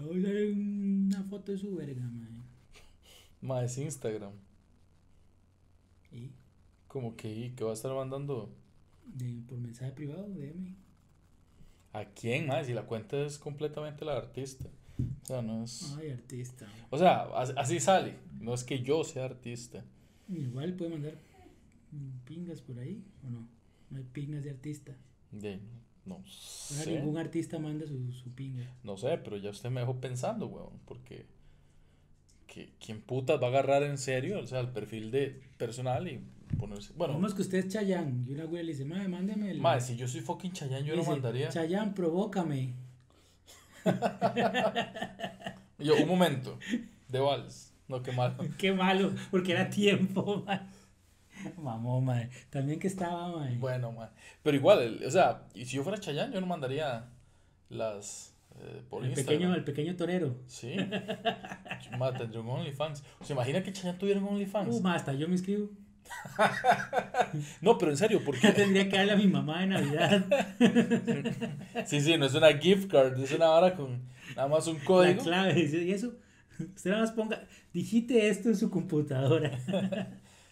Acabo de una foto de su verga, mae. Ma, es Instagram. ¿Y? Como que, ¿y ¿qué va a estar mandando? De, por mensaje privado, DM. ¿A quién, ma? Si la cuenta es completamente la artista. O sea, no es... Ay, artista. O sea, as- así sale. No es que yo sea artista. Igual puede mandar pingas por ahí, ¿o no? No hay pingas de artista. De, no sé. ningún artista manda su, su pinga. No sé, pero ya usted me dejó pensando, weón. Porque... que- ¿Quién putas va a agarrar en serio? O sea, el perfil de personal y ponerse... Bueno, Vamos que usted es Chayán y una güey le dice, madre, mándeme el. ma, si yo soy fucking Chayanne, yo lo Dice, mandaría... Chayán, provócame. Yo, un momento. De vals. No, qué malo. Qué malo, porque era tiempo, man. Mamó, madre. También que estaba. Bueno, ma. Pero igual, el- o sea, y si yo fuera Chayanne, yo no mandaría las eh, por el, Instagram. pequeño, el pequeño torero. Sí. Ma, tendría un OnlyFans. ¿Se imagina que Chayanne tuviera un OnlyFans? Uh, hasta yo me inscribo. No, pero en serio, porque tendría que darle a mi mamá de Navidad sí, sí, no es una gift card, es una vara con nada más un la código. clave. Dice, Y eso, usted nada más ponga, digite esto en su computadora.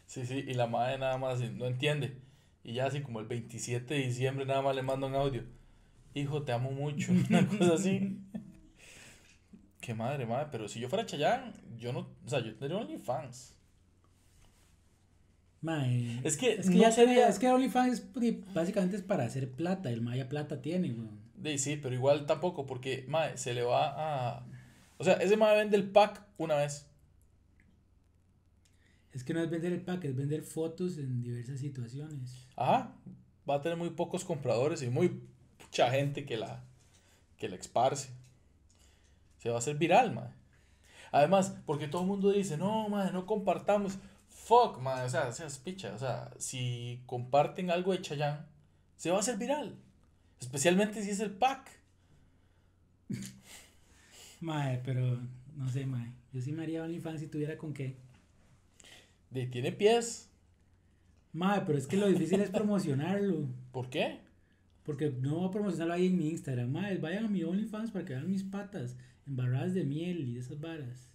Sí, sí, y la madre nada más no entiende. Y ya así como el 27 de diciembre nada más le manda un audio. Hijo, te amo mucho. Una cosa así. Qué madre, madre. Pero si yo fuera Chayanne, yo no, o sea, yo tendría OnlyFans. Mae, Es que es que no ya sería- sería, es que OnlyFans básicamente es para hacer plata, el Maya plata tiene. De, sí, pero igual tampoco, porque, mae, se le va a... O sea, ese mae vende el pack una vez. Es que no es vender el pack, es vender fotos en diversas situaciones. Ajá. Va a tener muy pocos compradores y muy mucha gente que la, que la esparce. Se va a hacer viral, mae. Además, porque todo el mundo dice, no, mae, no compartamos. Fuck, mae, o sea, seas picha. O sea, si comparten algo de Chayanne, se va a hacer viral. Especialmente si es el pack. Mae, pero no sé, mae. Yo sí me haría OnlyFans si tuviera con qué. De, tiene pies. Mae, pero es que lo difícil es promocionarlo. ¿Por qué? Porque no voy a promocionarlo ahí en mi Instagram. Mae, vayan a mi OnlyFans para que vean mis patas embarradas de miel y esas varas.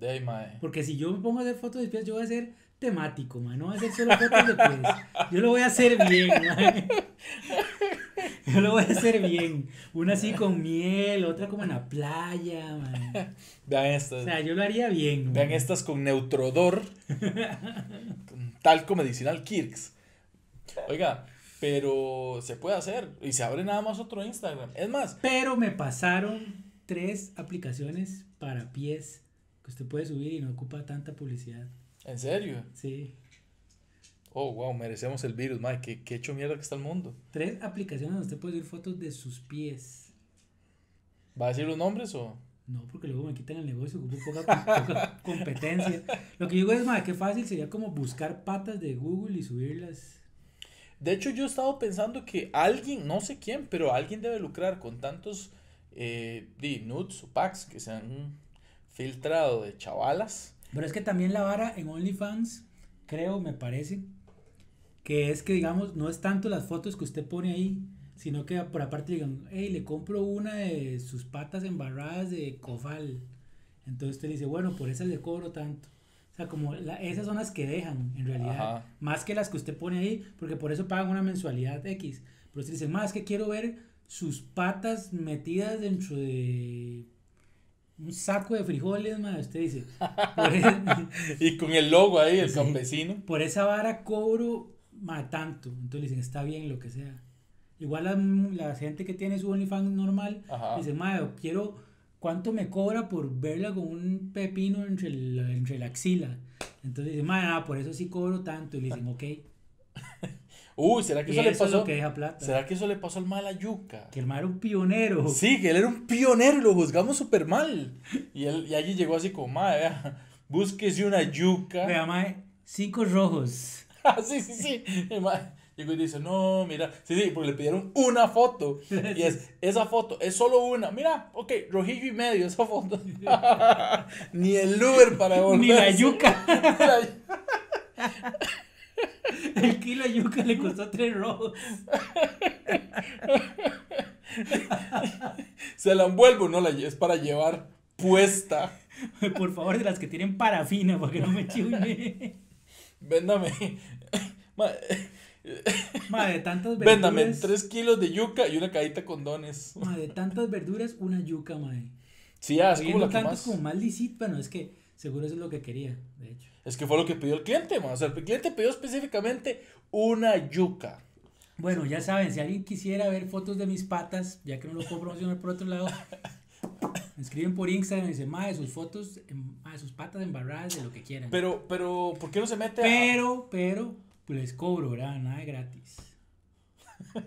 De ahí, mae. Porque si yo me pongo a hacer fotos de pies, yo voy a ser temático, mae. No voy a hacer solo fotos de pies. Yo lo voy a hacer bien, mae. Yo lo voy a hacer bien. Una así con miel, otra como en la playa, mae. Vean estas. O sea, yo lo haría bien. Vean estas con Neutrodor. con talco medicinal Kirks. Oiga, pero se puede hacer. Y se abre nada más otro Instagram. Es más, Pero me pasaron tres aplicaciones para pies que usted puede subir y no ocupa tanta publicidad. en serio. Sí. Oh, wow, merecemos el virus, madre. Qué, qué hecho mierda que está el mundo. Tres aplicaciones donde usted puede subir fotos de sus pies. ¿Va a decir los nombres o.? No, porque luego me quitan el negocio, ocupo poca, poca competencia. Lo que digo es, más qué fácil sería como buscar patas de Google y subirlas. De hecho, yo he estado pensando que alguien, no sé quién, pero alguien debe lucrar con tantos eh, nudes o packs que se han filtrado de chavalas. Pero es que también la vara en OnlyFans, creo, me parece, que es que, digamos, no es tanto las fotos que usted pone ahí, sino que por aparte digan, hey, le compro una de sus patas embarradas de cofal. Entonces usted dice, bueno, por esas le cobro tanto. O sea, como la- esas son las que dejan, en realidad. Ajá. Más que las que usted pone ahí, porque por eso pagan una mensualidad X. Pero usted dice, más que quiero ver sus patas metidas dentro de un saco de frijoles, ma. Usted dice, por, e- Y con el logo ahí, el Sí. campesino. por esa vara cobro ma, tanto. Entonces le dicen, está bien lo que sea. Igual la, la gente que tiene su OnlyFans normal, Ajá. dice, ma, quiero, ¿cuánto me cobra por verla con un pepino entre la, entre la axila? Entonces dice, ma, ah, por eso sí cobro tanto. Y le dicen, ok. Uy, ¿será que Y eso le eso es pasó? lo que deja plata. ¿Será que eso le pasó al mal a Yuca? Que el ma era un pionero. Sí, que él era un pionero y lo juzgamos súper mal. Y él y allí llegó así como, madre, vea, búsquese una yuca. Vea, mae, cinco rojos. Ah, sí, sí, sí. Llegó y dice, no, mira. Sí, sí, porque le pidieron una foto. Y es, esa foto es solo una. Mira, ok, rojillo y medio esa foto. Ni el Uber para devolverse. Ni la yuca. El kilo de yuca le costó tres rojos. Se la envuelvo, no la es para llevar puesta. Por favor, de las que tienen parafina, para que no me chive. Véndame. Ma- Ma, de tantas verduras. Véndame 3 kilos de yuca y una cajita con dones. Ma, de tantas verduras, una yuca, madre. Sí, ah, es como la que más. como más. Bueno, es que seguro eso es lo que quería, de hecho. Es que fue lo que pidió el cliente, ma. O sea, el cliente pidió específicamente una yuca. Bueno, ya saben, si alguien quisiera ver fotos de mis patas, ya que no lo puedo promocionar por otro lado, me escriben por Instagram y dicen, madre, sus fotos, em- ma, sus patas embarradas de lo que quieran. Pero, pero, ¿por qué no se mete a.? pero, pero, pues les cobro, ¿verdad? Nada de gratis.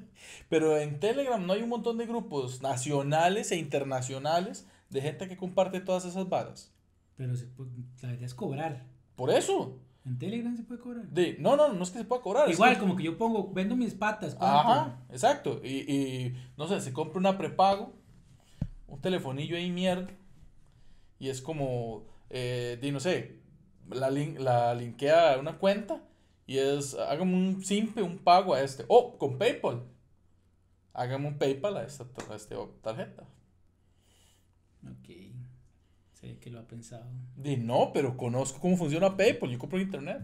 Pero en Telegram no hay un montón de grupos nacionales e internacionales de gente que comparte todas esas varas. Pero se puede- la idea es cobrar. Por eso. En Telegram se puede cobrar. De, no, no, no es que se pueda cobrar. Igual, que- como que yo pongo, vendo mis patas. ¿cuánto? Ajá, exacto. Y, y, no sé, se compra una prepago, un telefonillo ahí mierda, y es como, eh, di, no sé, la, lin- la linkea a una cuenta y es, hágame un simple, un pago a este. Oh, con PayPal. Hágame un PayPal a esta, a esta tarjeta. Ok. Sé que lo ha pensado. Di, no, pero conozco cómo funciona PayPal, yo compro en internet.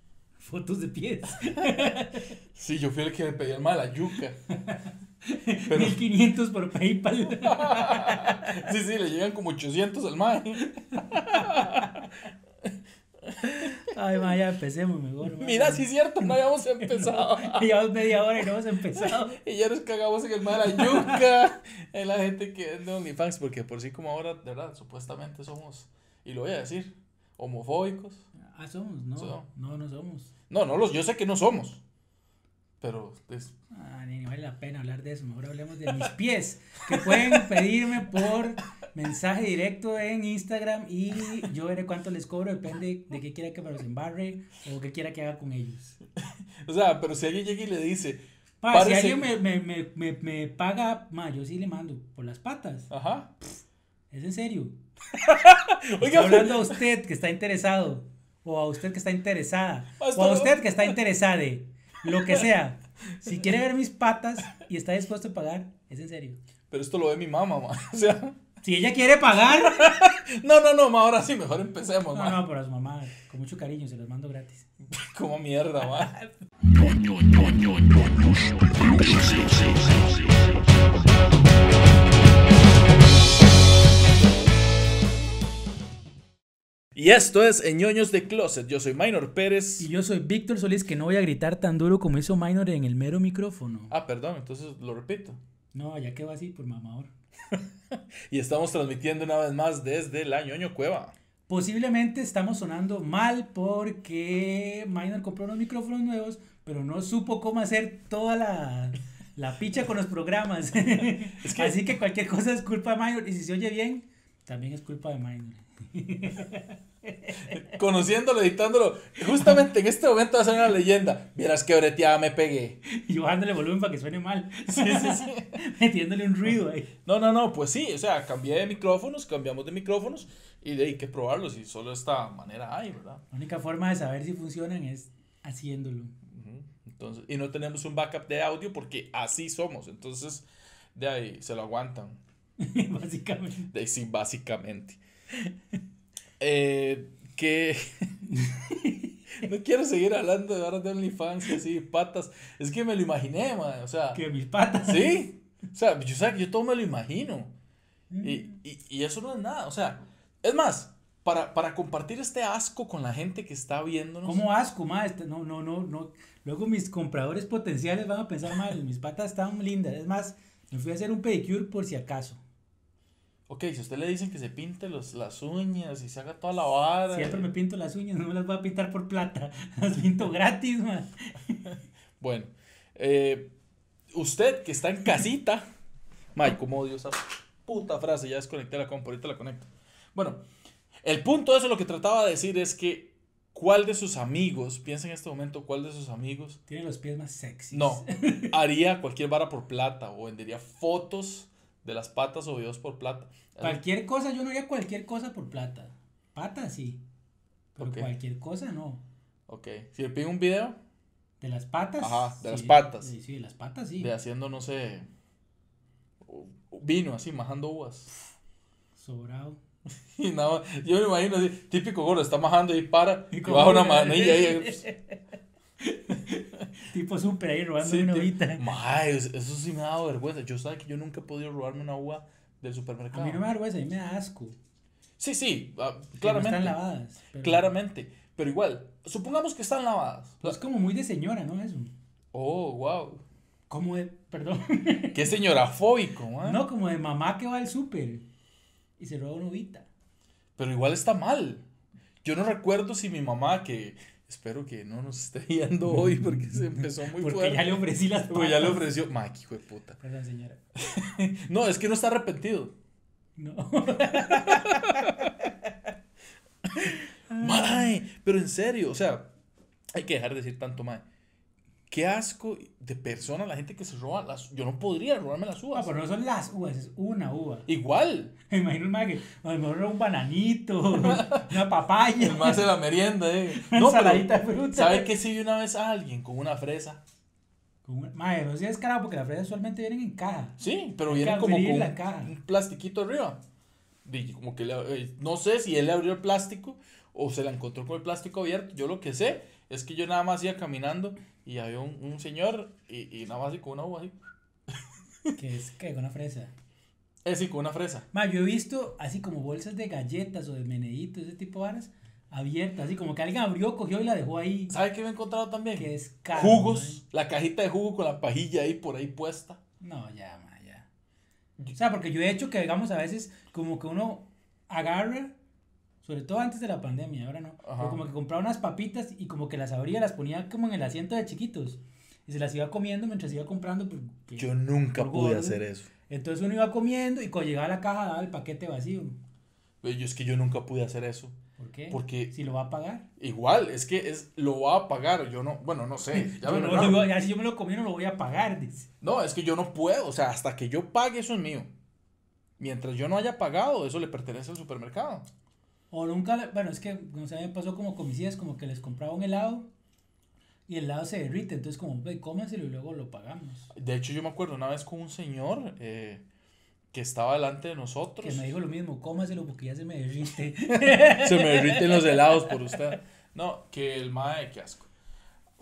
Fotos de pies. Sí, yo fui el que me pedía el mal la yuca. Pero, 1500 por PayPal. sí, sí, le llegan como 800 al mae. Ay, ma, ya empecemos mejor. ma. Mira, sí es cierto, no habíamos empezado. Llevamos media hora y no hemos empezado. Y ya nos cagamos en el mar a yuca. En la gente que vende OnlyFans, porque por sí como ahora, de verdad, supuestamente somos, y lo voy a decir, homofóbicos. Ah, somos, no. So- No, no somos. No, no los, yo sé que no somos. Pero es- Ah, ni, vale la pena hablar de eso. Mejor hablemos de mis pies. Que pueden pedirme por mensaje directo en Instagram y yo veré cuánto les cobro. Depende de qué quiera que me los embarre o qué quiera que haga con ellos. o sea, pero si alguien llega y le dice, Pa, si Parece- alguien me, me, me, me, me paga, ma, yo sí le mando por las patas. ajá. Es en serio. Oiga, Estoy hablando a usted que está interesado. O a usted que está interesada. O a usted que está interesada. Lo que sea. Si quiere ver mis patas y está dispuesto a pagar, es en serio. pero esto lo ve mi mamá, ma. O sea, Si ella quiere pagar. no, no, no, ma, ahora sí, mejor empecemos, No, ma. no, pero a su mamá, con mucho cariño, se los mando gratis. Como mierda, ma. Y esto es Ñoños de Closet. Yo soy Minor Pérez. Y yo soy Víctor Solís, que no voy a gritar tan duro como hizo Minor en el mero micrófono. Ah, perdón, entonces lo repito. No, ya quedó así por mamador. Y estamos transmitiendo una vez más desde la Ñoño Cueva. Posiblemente estamos sonando mal porque Minor compró unos micrófonos nuevos, pero no supo cómo hacer toda la, la picha con los programas. que- Así que cualquier cosa es culpa de Minor. Y si se oye bien, también es culpa de Minor. Conociéndolo, editándolo. Justamente en este momento va a ser una leyenda. Vieras que breteada me pegué. Y yo dándole volumen para que suene mal. Metiéndole un ruido ahí. No, no, no, pues sí, o sea, cambié de micrófonos, cambiamos de micrófonos y de ahí que probarlos y solo esta manera hay, ¿verdad? La única forma de saber si funcionan es haciéndolo. Entonces, y no tenemos un backup de audio porque así somos, entonces de ahí se lo aguantan. Básicamente. De ahí sí, básicamente. Eh, que no quiero seguir hablando de horas de OnlyFans y así, patas. Es que me lo imaginé, man. O sea, Que mis patas. sí. O sea, yo, sé que yo todo me lo imagino. Y, y, y eso no es nada. O sea, es más, para, para compartir este asco con la gente que está viéndonos. Como asco, ma, este- no, no, no, no. Luego mis compradores potenciales van a pensar mal, mis patas están lindas. Es más, me fui a hacer un pedicure por si acaso. Ok, si a usted le dicen que se pinte los, las uñas y se haga toda la vara. Siempre me pinto las uñas, no me las voy a pintar por plata. Las pinto gratis, man. Bueno, eh, usted que está en casita. May, cómo odio esa puta frase. Ya desconecté la compu, ahorita la conecto. Bueno, el punto de eso lo que trataba de decir es que. ¿Cuál de sus amigos, piensa en este momento, cuál de sus amigos Tiene los pies más sexy. no haría cualquier vara por plata o vendería fotos de las patas o videos por plata? Cualquier cosa, yo no haría cualquier cosa por plata. Patas sí. Pero cualquier cosa no. Ok, si le pido un video De las patas. Ajá, de las patas. Sí, sí, de las patas sí. de haciendo, no sé, vino así, majando uvas. Sobrado. Y nada más, yo me imagino así, típico gordo, está majando y para, y, Y baja una manilla ahí. Tipo súper ahí robando Sí, una uvita. Mae, eso sí me ha dado vergüenza. Yo sabía que yo nunca he podido robarme una uva del supermercado. A mí no me da vergüenza, a mí me da asco. Sí, sí, ah, No claramente. están lavadas. pero- Claramente. Pero igual, supongamos que están lavadas. Es como muy de señora, ¿no? Eso. Oh, wow. Como de, perdón. Qué señorafóbico, mae. No, como de mamá que va al súper y se roba una uvita. Pero igual está mal. Yo no recuerdo si mi mamá, que espero que no nos esté viendo hoy porque se empezó muy Porque fuerte. ya le ofrecí las Porque ya le ofreció. Qué hijo de puta. Perdón, señora. No, es que no está arrepentido. No. Mae, pero en serio, o sea, hay que dejar de decir tanto mae. Qué asco de persona la gente que se roba las. Yo no podría robarme las Ah, uvas. pero no son las uvas, es una uva. Igual. Me imagino un mae que a lo mejor era un bananito, una papaya, El más de la merienda, eh. una No, pero, de fruta. ¿sabe qué si vi una vez a alguien con una fresa? Con una- Mae, no seas carajo porque las fresas usualmente vienen en caja. Sí, pero Hay que viene como con la un, caja. un plastiquito arriba. Y como que le- eh, no sé si él le abrió el plástico o se la encontró con el plástico abierto. Yo lo que sé es que yo nada más iba caminando y había un, un señor y, y nada más así con una uva así. Que es que con una fresa. Es sí, con una fresa. Mae, yo he visto así como bolsas de galletas o de meneditos, ese tipo de varas, abiertas, así como que alguien abrió, cogió y la dejó ahí. ¿Sabe qué me he encontrado también? Que es caro. Jugos, la cajita de jugo con la pajilla ahí por ahí puesta. No, ya, mae, ya. O sea, porque yo he hecho que, digamos, a veces como que uno agarra, sobre todo antes de la pandemia, ahora no, Ajá. pero como que compraba unas papitas y como que las abría, las ponía como en el asiento de chiquitos y se las iba comiendo mientras iba comprando. pues, que- Yo nunca pude gordo. hacer eso. Entonces uno iba comiendo y cuando llegaba a la caja daba el paquete vacío. Yo es que yo nunca pude hacer eso. ¿Por qué? Porque Si lo va a pagar. igual, es que es lo va a pagar. Yo no, bueno, no sé. Ya Yo me no lo- ya si yo me lo comí no lo voy a pagar, dice. No, es que yo no puedo. O sea, hasta que yo pague, eso es mío. Mientras yo no haya pagado, eso le pertenece al supermercado. O nunca, le- bueno, es que, no sé, me pasó como con mis hijas, como que les compraba un helado y el helado se derrite, entonces como, ve, cómenselo y luego lo pagamos. De hecho, yo me acuerdo una vez con un señor eh, que estaba delante de nosotros. Que me dijo lo mismo, cómaselo porque ya se me derrite. Se me derriten los helados por usted. No, que el mae, qué asco.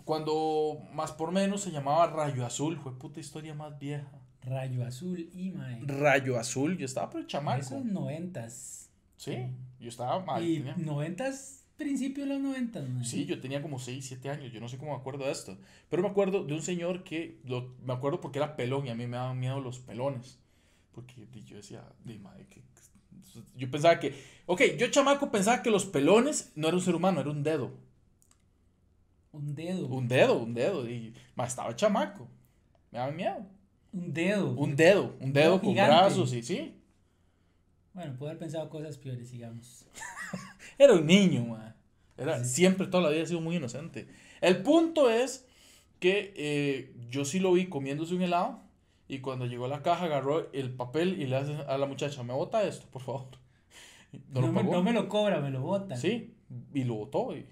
Cuando más por menos se llamaba Rayo Azul, fue puta historia más vieja. Rayo azul y mae. Rayo Azul, yo estaba pero chamaco. Esos noventas. Sí, yo estaba mal. y tenía- noventas, principio de los noventas, mae. Sí, yo tenía como 6, 7 años, yo no sé cómo me acuerdo de esto. Pero me acuerdo de un señor que, lo, me acuerdo porque era pelón y a mí me daban miedo los pelones. Porque yo decía, di, madre, que, yo pensaba que, ok, yo chamaco pensaba que los pelones no era un ser humano, era un dedo. Un dedo. Un dedo, un dedo. Y más estaba chamaco. Me daban miedo. Un dedo. Un dedo, un dedo con gigante. brazos y sí. Bueno, puedo haber pensado cosas peores, digamos. Era un niño, man. Era, Sí. Siempre, toda la vida he sido muy inocente. El punto es que eh, yo sí lo vi comiéndose un helado y cuando llegó a la caja agarró el papel y le hace a la muchacha, me bota esto, por favor. No, No, lo me, no me lo cobra, me lo bota. Sí, y lo botó y,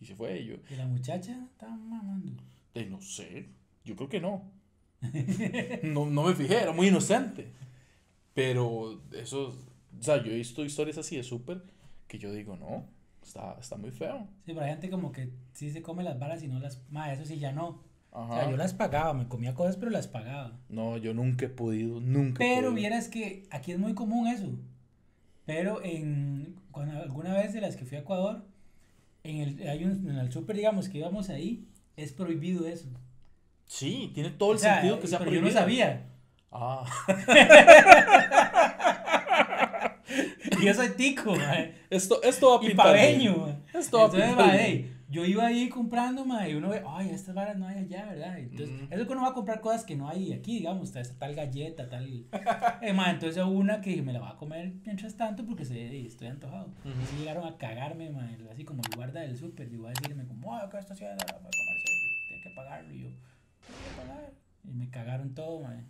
y se fue. Y yo, Y la muchacha estaba mamando. "Ey, no sé, yo creo que no. no. No me fijé, era muy inocente. Pero eso, o sea, yo he visto historias así de súper que yo digo, no, está, está muy feo. Sí, pero hay gente como que sí se come las balas y no las... Ma, eso sí ya no. O Ajá. sea, yo las pagaba, me comía cosas, pero las pagaba. No, yo nunca he podido, nunca he Pero podido. vieras que aquí es muy común eso. Pero en cuando alguna vez de las que fui a Ecuador, en el, hay un, en el súper, digamos, que íbamos ahí, es prohibido eso. Sí, tiene todo el O sea, sentido que sea pero yo prohibido. no sabía. Ah, Y yo soy tico, mae. esto, esto va a y pintar paveño, mae. Esto va a Entonces, pintar mae, yo iba ahí comprando, mae, y uno ve, ay, estas varas no hay allá, ¿verdad? Entonces, Mm. eso que uno va a comprar cosas que no hay aquí, digamos, tal, tal galleta, tal. Eh, mae, entonces una que me la voy a comer mientras tanto porque se, estoy antojado. Y sí llegaron a cagarme, mae, así como el guarda del súper, digo, a decirme, como, ay, ¿qué está haciendo? Comerse tiene que pagarlo. Y yo, "¿Tengo que pagar?". Y me cagaron todo, mae.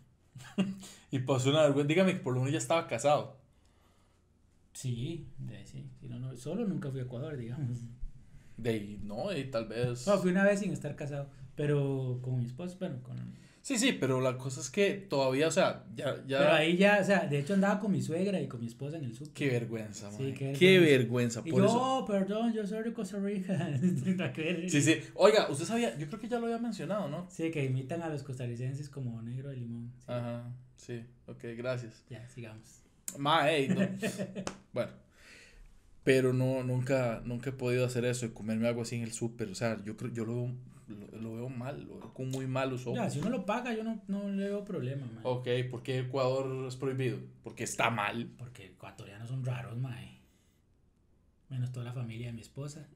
Y pasó una vergüenza. Dígame que por lo menos ya estaba casado. Sí, de, sí, no, no, solo nunca fui a Ecuador, digamos. De no, y tal vez. No, fui una vez sin estar casado, pero con mi esposo, bueno, con... Sí, sí, pero la cosa es que todavía, o sea, ya, ya. Pero ahí ya, o sea, de hecho andaba con mi suegra y con mi esposa en el súper. Qué vergüenza, Sí, mae. qué qué, vergüenza. vergüenza. Y Por yo, eso. "Oh, perdón, yo soy de Costa Rica. Sí, sí. Oiga, usted sabía, yo creo que ya lo había mencionado, ¿no? Sí, que imitan a los costarricenses como negro de limón. Sí. Ajá, sí. Ok, gracias. Ya, sigamos. Ma, ey, no. bueno. Pero no, nunca, nunca he podido hacer eso de comerme algo así en el súper. O sea, yo creo, yo lo lo, lo veo mal, lo veo con muy malos ojos. Ya, si uno lo paga, yo no, no le veo problema, man. Ok, ¿por qué Ecuador es prohibido? Porque está mal. Porque ecuatorianos son raros, mae. Menos toda la familia de mi esposa.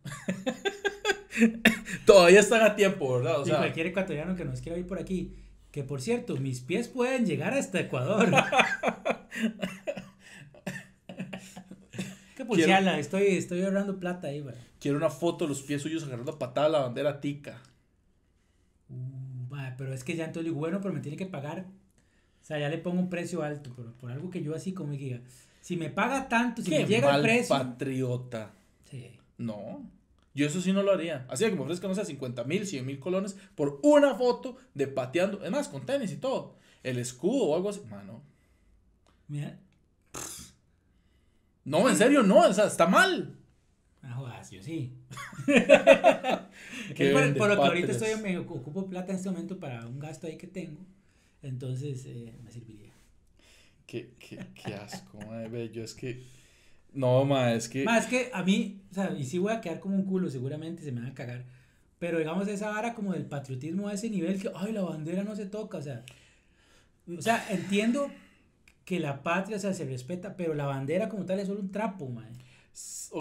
Todavía están a tiempo, ¿verdad? O y sea, cualquier ecuatoriano que nos quiera ir por aquí. Que por cierto, mis pies pueden llegar hasta Ecuador. que pulsearla, estoy, estoy ahorrando plata ahí, güey. quiero una foto de los pies suyos agarrando a patada la bandera tica. Uh, pero es que ya entonces digo, bueno, pero me tiene que pagar. O sea, ya le pongo un precio alto, pero por algo que yo así como diga, si me paga tanto, si Qué me llega mal el precio. patriota. Sí. No. Yo eso sí no lo haría. Así que me ofrezcan, no sé, 50 mil, 100 mil colones por una foto de pateando. Es más, con tenis y todo. El escudo o algo así. Mano. Mira, No, en serio, no. O sea, está mal. Ah, jodas, yo sí. Es por, lo que ahorita estoy, me ocupo plata en este momento para un gasto ahí que tengo. Entonces, eh, me serviría. Qué, qué, qué asco, madre. Yo es que. No, ma, es que. Más que a mí, o sea, y sí voy a quedar como un culo, seguramente se me van a cagar. Pero digamos esa vara como del patriotismo a ese nivel que, ay, la bandera no se toca, o sea. O sea, entiendo que la patria, o sea, se respeta, pero la bandera como tal es solo un trapo, man.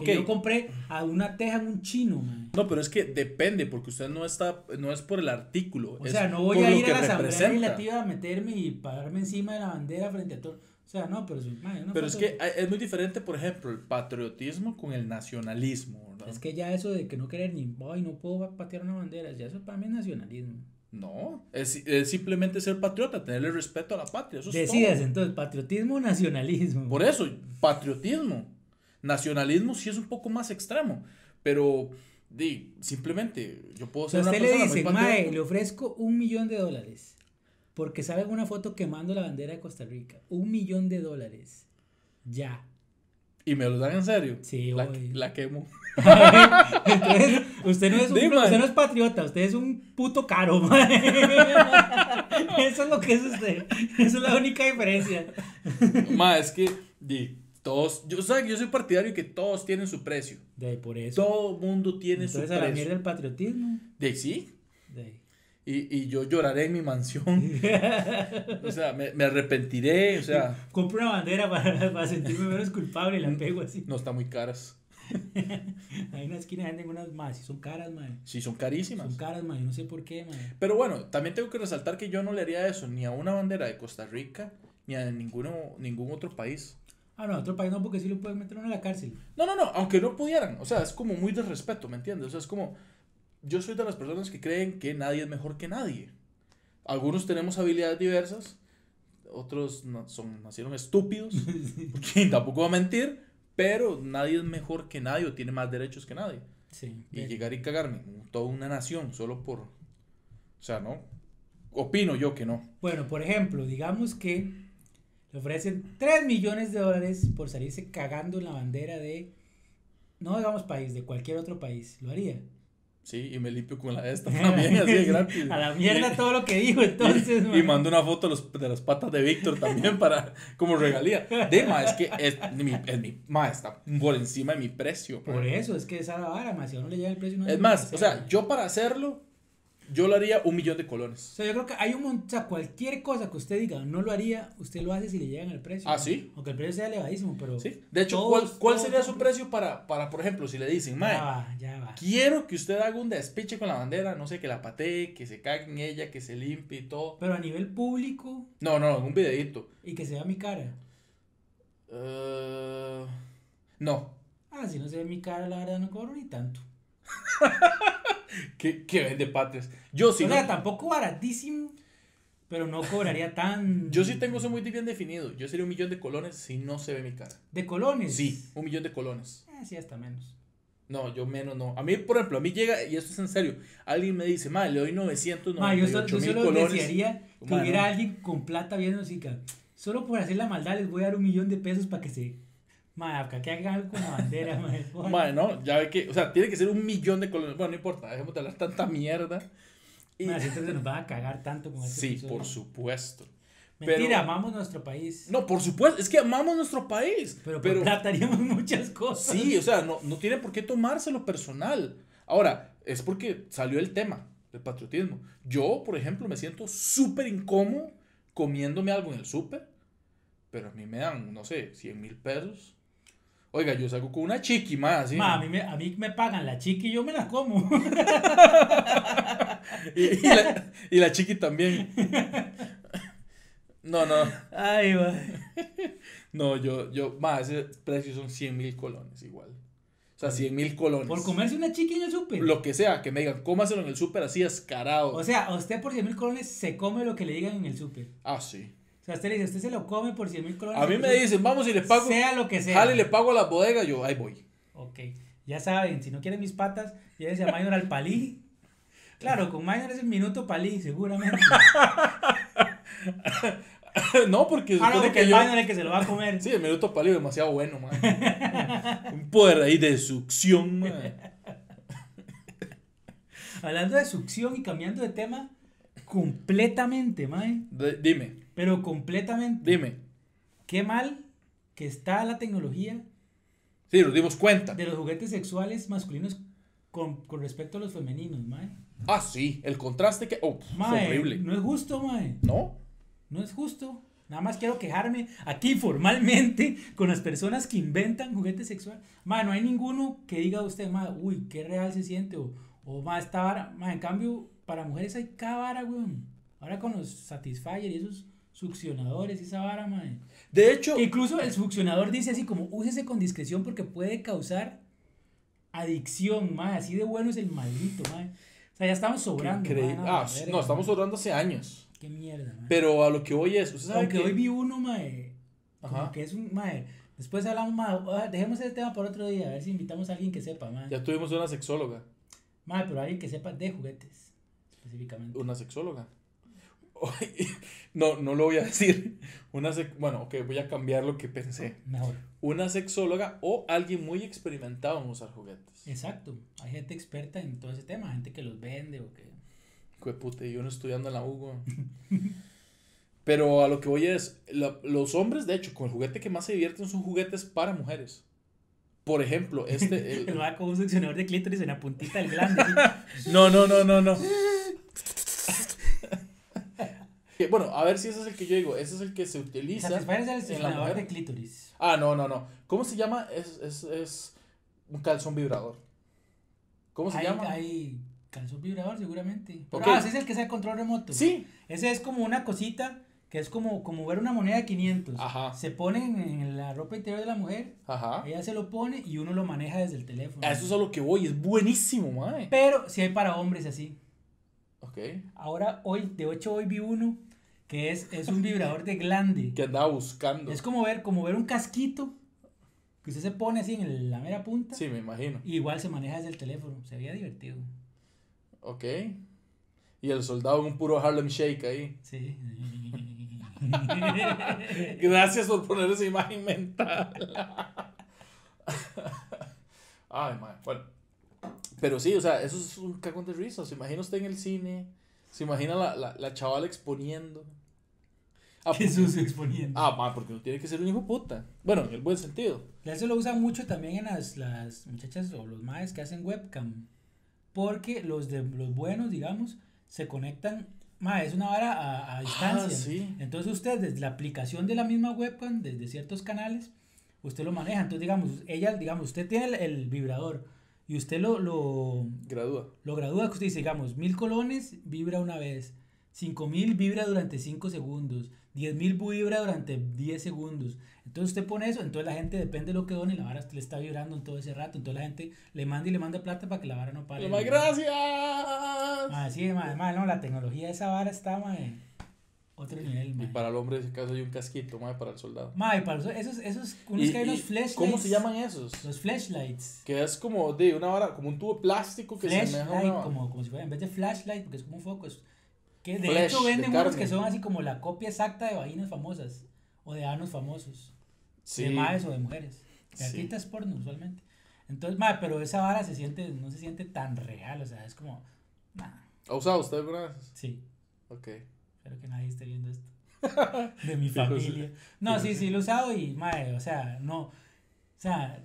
Que yo compré a una teja en un chino, man. No, pero es que depende, porque usted no está, no es por el artículo. O es sea, no voy a ir a la Asamblea. Legislativa a meterme y pararme encima de la bandera frente a todo. O sea, no, pero, es- man, una Pero es que es muy diferente, por ejemplo, el patriotismo con el nacionalismo, ¿verdad? Es que ya eso de que no querer ni, ay, no puedo patear una bandera, ya eso para mí es nacionalismo. No, es, es simplemente ser patriota, tenerle respeto a la patria. Eso es Decidas todo. entonces, patriotismo o nacionalismo. Por eso, patriotismo. Nacionalismo sí es un poco más extremo, pero di, simplemente yo puedo ser usted una le dice, Mae, le ofrezco un millón de dólares porque sabe una foto quemando la bandera de Costa Rica. Un millón de dólares. Ya. Y me lo dan en serio. Sí, la, la quemo. Entonces, usted no es un, usted no es patriota, usted es un puto caro. Eso es lo que es usted. Esa es la única diferencia. Ma, es que di, todos, yo, o sea, yo soy partidario de que todos tienen su precio. De ahí, por eso. Todo mundo tiene Entonces su a la precio. mierda el patriotismo. De ahí, sí. De ahí. Y, y yo lloraré en mi mansión. o sea, me, me arrepentiré. O sea, Compro una bandera para, para sentirme menos culpable y la pego así. no están muy caras. Hay una esquina venden unas más y son caras, mae. Sí, son carísimas. Son caras, mae. No sé por qué, mae. Pero bueno, también tengo que resaltar que yo no le haría eso ni a una bandera de Costa Rica ni a ninguno, ningún otro país. Ah, no, otro país no, porque sí lo pueden meter uno a la cárcel. No, no, no, aunque no pudieran. O sea, es como muy de respeto, ¿me entiendes? O sea, es como. Yo soy de las personas que creen que nadie es mejor que nadie. Algunos tenemos habilidades diversas, otros na- son, nacieron estúpidos, porque tampoco va a mentir, pero nadie es mejor que nadie o tiene más derechos que nadie. Sí. Y llegar y cagarme toda una nación solo por. O sea, no. Opino yo que no. Bueno, por ejemplo, digamos que le ofrecen 3 millones de dólares por salirse cagando en la bandera de, no digamos país, de cualquier otro país. ¿Lo haría? Sí, y me limpio con la de esta también, así de gratis. A la mierda Y- todo lo que dijo, entonces. Y, mae. mando una foto de, los- de las patas de Víctor también para como regalía. De ma, es que es, mi, es mi- ma, está por encima de mi precio. Por eso, es que esa es la vara, mae, Si a uno le llega el precio, no Es nada más, o sea, yo para hacerlo, yo lo haría un millón de O colones. sea, yo creo que hay un montón, o sea, cualquier cosa que usted diga, no lo haría, usted lo hace si le llegan el precio. Ah, ¿no? ¿sí? Aunque el precio sea elevadísimo, pero. ¿Sí? De hecho, Todos- ¿cuál, cuál todos sería su precio para, para, por ejemplo, si le dicen, Ya mae, va, ya va. quiero que usted haga un despiche con la bandera, no sé, que la patee, que se cague en ella, que se limpie y todo. Pero a nivel público No, no, un videito. y que se vea mi cara. Eh, no. Ah, si no se ve mi cara, la verdad no cobro ni tanto. ¿Qué, qué vende patrias? Yo sí, o no- sea, tampoco baratísimo, pero no cobraría tan. yo sí tengo eso muy bien definido. Yo sería un millón de colones si no se ve mi cara. ¿De colones? Sí, un millón de colones. Eh, sí, hasta menos. No, yo menos no. A mí, por ejemplo, a mí llega, y esto es en serio, alguien me dice, madre, le doy Ma, yo, 998 so- yo mil solo colones. desearía que hubiera no. alguien con plata viendo música. Solo por hacer la maldad les voy a dar un millón de pesos para que se... Ma, acá que hagan algo con la bandera, ma. Madre, no, ya ve que, o sea, tiene que ser un millón de colones. Bueno, no importa, dejemos de hablar tanta mierda. Y- Ma, siento que se nos van a cagar tanto con este sí, episodio. por supuesto. Mentira, pero- amamos nuestro país. No, por supuesto, es que amamos nuestro país. pero por plata haríamos muchas cosas. Sí, o sea, no, no tiene por qué tomárselo personal. Ahora, es porque salió el tema del patriotismo. Yo, por ejemplo, me siento súper incómodo comiéndome algo en el súper, pero a mí me dan, no sé, 100 mil pesos. Oiga, yo salgo con una chiqui más, así. Ma, a, mí me, a mí me pagan la chiqui y yo me la como. Y, y la, y la chiqui también. No, no, Ay, ma. no, yo, yo, más, ese precio son 100 mil colones igual. O sea, 100 mil colones. Por comerse una chiqui en el súper. Lo que sea, que me digan, cómaselo en el súper así escarado. O sea, a usted por 100 mil colones se come lo que le digan en el súper. ah, sí. Sea, usted le dice, usted se lo come por 100 mil colones. A mí me dicen, vamos y le pago. Sea lo que sea. Jale y le pago a la bodega, yo, ahí voy. Ok, ya saben, si no quieren mis patas, llévense a Minor al palí. Claro, con Minor es el minuto palí, seguramente. no, porque Ah, no, porque que el yo. Es el que se lo va a comer. Sí, el minuto palio es demasiado bueno, man. Un poder ahí de succión, man. Hablando de succión y cambiando de tema, completamente, mae. Dime, Pero completamente. dime. Qué mal que está la tecnología Sí, nos dimos cuenta. de los juguetes sexuales masculinos con, con respecto a los femeninos, mae. Ah, sí, el contraste que. Oh, Mae, horrible. no es justo, mae. ¿No? No es justo. Nada más quiero quejarme aquí formalmente con las personas que inventan juguetes sexuales. Ma, no hay ninguno que diga a usted, ma, uy, qué real se siente. O, o ma, esta vara. Ma, en cambio, para mujeres hay cada vara, weón. Ahora con los Satisfyer y esos succionadores y esa vara, ma. De hecho, Que incluso el succionador dice así como, úsese con discreción porque puede causar adicción, ma. Así de bueno es el maldito, ma. O sea, ya estamos sobrando. increíble. ma, la Ah, verga, no, estamos ma. hablando hace años. Qué mierda, ma. Pero a lo que voy es. ¿Usted sabe Aunque que- hoy vi uno. Como Ajá. que es un, mae. Después hablamos, mae. ah, Dejemos ese tema por otro día. A ver si invitamos a alguien que sepa, mae. Ya tuvimos una sexóloga. Mae, pero alguien que sepa de juguetes. Específicamente. Una sexóloga. No, no lo voy a decir. Una bueno, ok, voy a cambiar lo que pensé. Mejor. Una sexóloga o alguien muy experimentado en usar juguetes. Exacto. Hay gente experta en todo ese tema. Gente que los vende o que. Hijo de puta, y uno estudiando en la U, güey. Pero a lo que voy es, la- los hombres, de hecho, con el juguete que más se divierten son juguetes para mujeres. Por ejemplo, este... el- El mae con un succionador de clítoris en la puntita del glande. No, no, no, no, no. Que, bueno, a ver si ese es el que yo digo. Ese es el que se utiliza. Satisfyer es el la de clítoris. Ah, no, no, no. ¿Cómo se llama? Es, es, es un calzón vibrador. ¿Cómo se hay, llama? Hay calzón vibrador, seguramente. Pero. Ah, ese es el que sea el control remoto. Sí. Ese es como una cosita que es como, como ver una moneda de 500. Ajá. Se pone en, en la ropa interior de la mujer, Ajá. ella se lo pone y uno lo maneja desde el teléfono. A eso es a lo que voy. Es buenísimo, mae. Pero si hay para hombres así. Ok. Ahora, hoy, de hecho, hoy vi uno que es, es un vibrador de glande. Que andaba buscando. Es como ver, como ver un casquito que usted se pone así en el- la mera punta. Sí, me imagino. Y igual se maneja desde el teléfono. Se veía divertido. Ok. Y el soldado en un puro Harlem Shake ahí. Sí. Gracias por poner esa imagen mental. Ay, madre. Bueno. Pero sí, o sea, eso es un cagón de risa. Se imagina usted en el cine. Se imagina la, la, la chavala exponiendo. Ah, Qué sucio exponiendo. Ah, ma, porque no tiene que ser un hijo puta. Bueno, en el buen sentido. Eso lo usan mucho también en las, las muchachas o los maes que hacen webcam. Porque los de los buenos, digamos, se conectan. Ma, es una vara a, a distancia. Ah, sí. Entonces usted desde la aplicación de la misma webcam, desde ciertos canales, usted lo maneja. Entonces, digamos, ella, digamos, usted tiene el, el vibrador y usted lo, lo, Gradúa. lo gradúa, que usted dice, digamos, mil colones vibra una vez, cinco mil vibra durante cinco segundos, diez mil vibra durante 10 segundos. Entonces usted pone eso, entonces la gente depende de lo que done, la vara le está vibrando en todo ese rato, entonces la gente le manda y le manda plata para que la vara no pare. ¡Más gracias! Ah, sí, ma, ma, no, la tecnología de esa vara está, ma, Otro nivel, Y mae. para el hombre, en ese caso, hay un casquito, mae, para el soldado. Mae, para los- esos, esos, unos Y- que hay unos y- flashlights. ¿Cómo se llaman esos? Los flashlights. Que es como de una vara, como un tubo plástico que se asemeja a Flashlight, una- como, como si fuera, en vez de flashlight, porque es como un foco, es- que de Flash, hecho de venden unos que son así como la copia exacta de vaginas famosas, o de anos famosos, Sí. de maes o de mujeres. De Sí. artistas porno usualmente. Entonces, mae, pero esa vara se siente, no se siente tan real, o sea, es como, nah, ¿Ha usado usted alguna vez? sí, Ok. espero que nadie esté viendo esto. de mi familia. No, sí, sí, lo he usado y, mae, o sea, no. O sea,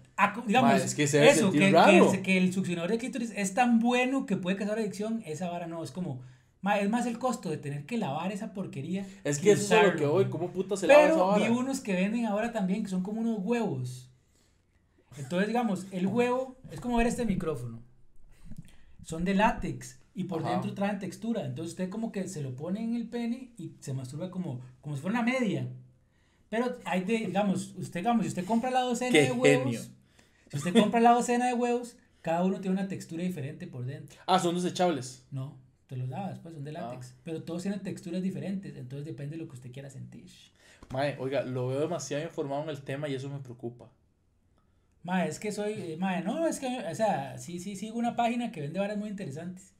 digamos, Mae, es que se eso, que, raro. que, que el succionador de clítoris es tan bueno que puede causar adicción, esa vara no, es como, es más el costo de tener que lavar esa porquería. Es que eso es lo que mae. ¿Cómo puta se lava esa Pero vi unos que venden ahora también que son como unos huevos. Entonces, digamos, el huevo es como ver este micrófono. Son de látex y por Ajá. dentro traen textura. Entonces usted como que se lo pone en el pene y se masturba como, como si fuera una media. Pero hay de, digamos, usted, digamos, si usted compra la docena Qué de huevos, genio. si usted compra la docena de huevos, cada uno tiene una textura diferente por dentro. Ah, son desechables. No, te los lavas, pues son de látex. Pero todos tienen texturas diferentes, entonces depende de lo que usted quiera sentir. Mae, oiga, lo veo demasiado informado en el tema y eso me preocupa. Mae, es que soy, eh, mae, no, es que, o sea, sí, sí, sigo una página que vende varas muy interesantes.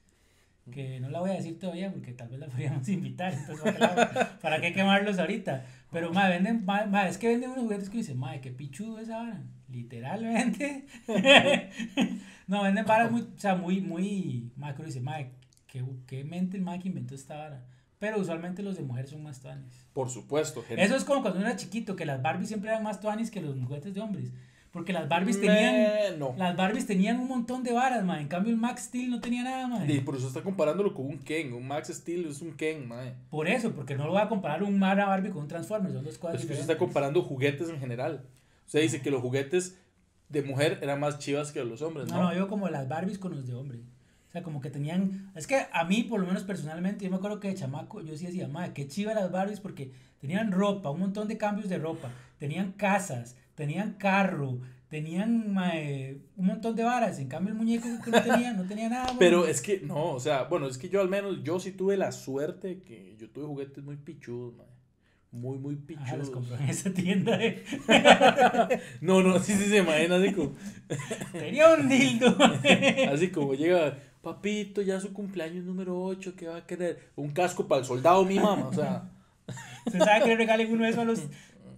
Que no la voy a decir todavía porque tal vez la podríamos invitar, entonces ¿para qué, la- para qué quemarlos ahorita? Pero, mae, venden, mae, mae, es que venden unos juguetes que dicen, mae, qué pichudo esa vara, literalmente. no, venden varas muy, o sea, muy, muy, mae, que dice, mae, qué, qué mente el mae que inventó esta vara. Pero usualmente los de mujeres son más tuanes. Por supuesto. gen- Eso es como cuando uno era chiquito, que las Barbies siempre eran más tuanis que los juguetes de hombres. Porque las Barbies tenían, No. las Barbies tenían un montón de varas, man. En cambio el Max Steel no tenía nada, man. Y por eso está comparándolo con un Ken. Un Max Steel es un Ken, mae. Por eso, porque no lo voy a comparar un Mara Barbie con un Transformer, son dos cosas Es que usted está comparando juguetes en general. Usted dice que los juguetes de mujer eran más chivas que los hombres, No, ¿no? no, yo como las Barbies con los de hombre. O sea, como que tenían... Es que a mí, por lo menos personalmente, yo me acuerdo que de chamaco, yo sí decía, madre, qué chiva las Barbies porque tenían ropa, un montón de cambios de ropa, tenían casas, tenían carro, tenían mae, un montón de varas. En cambio el muñeco que no tenía, no tenía nada, mae. Pero es que, no, o sea, bueno, es que yo al menos, yo sí tuve la suerte que yo tuve juguetes muy pichudos, mae. Muy, muy Ah, los pichudos. compró en esa tienda de... No, no, sí, sí, se imagina así como, Tenía un dildo. así como llega, papito, ya su cumpleaños número 8, ¿qué va a querer? Un casco para el soldado, mi mamá, o sea. ¿Usted sabe que le regalen uno de esos a los,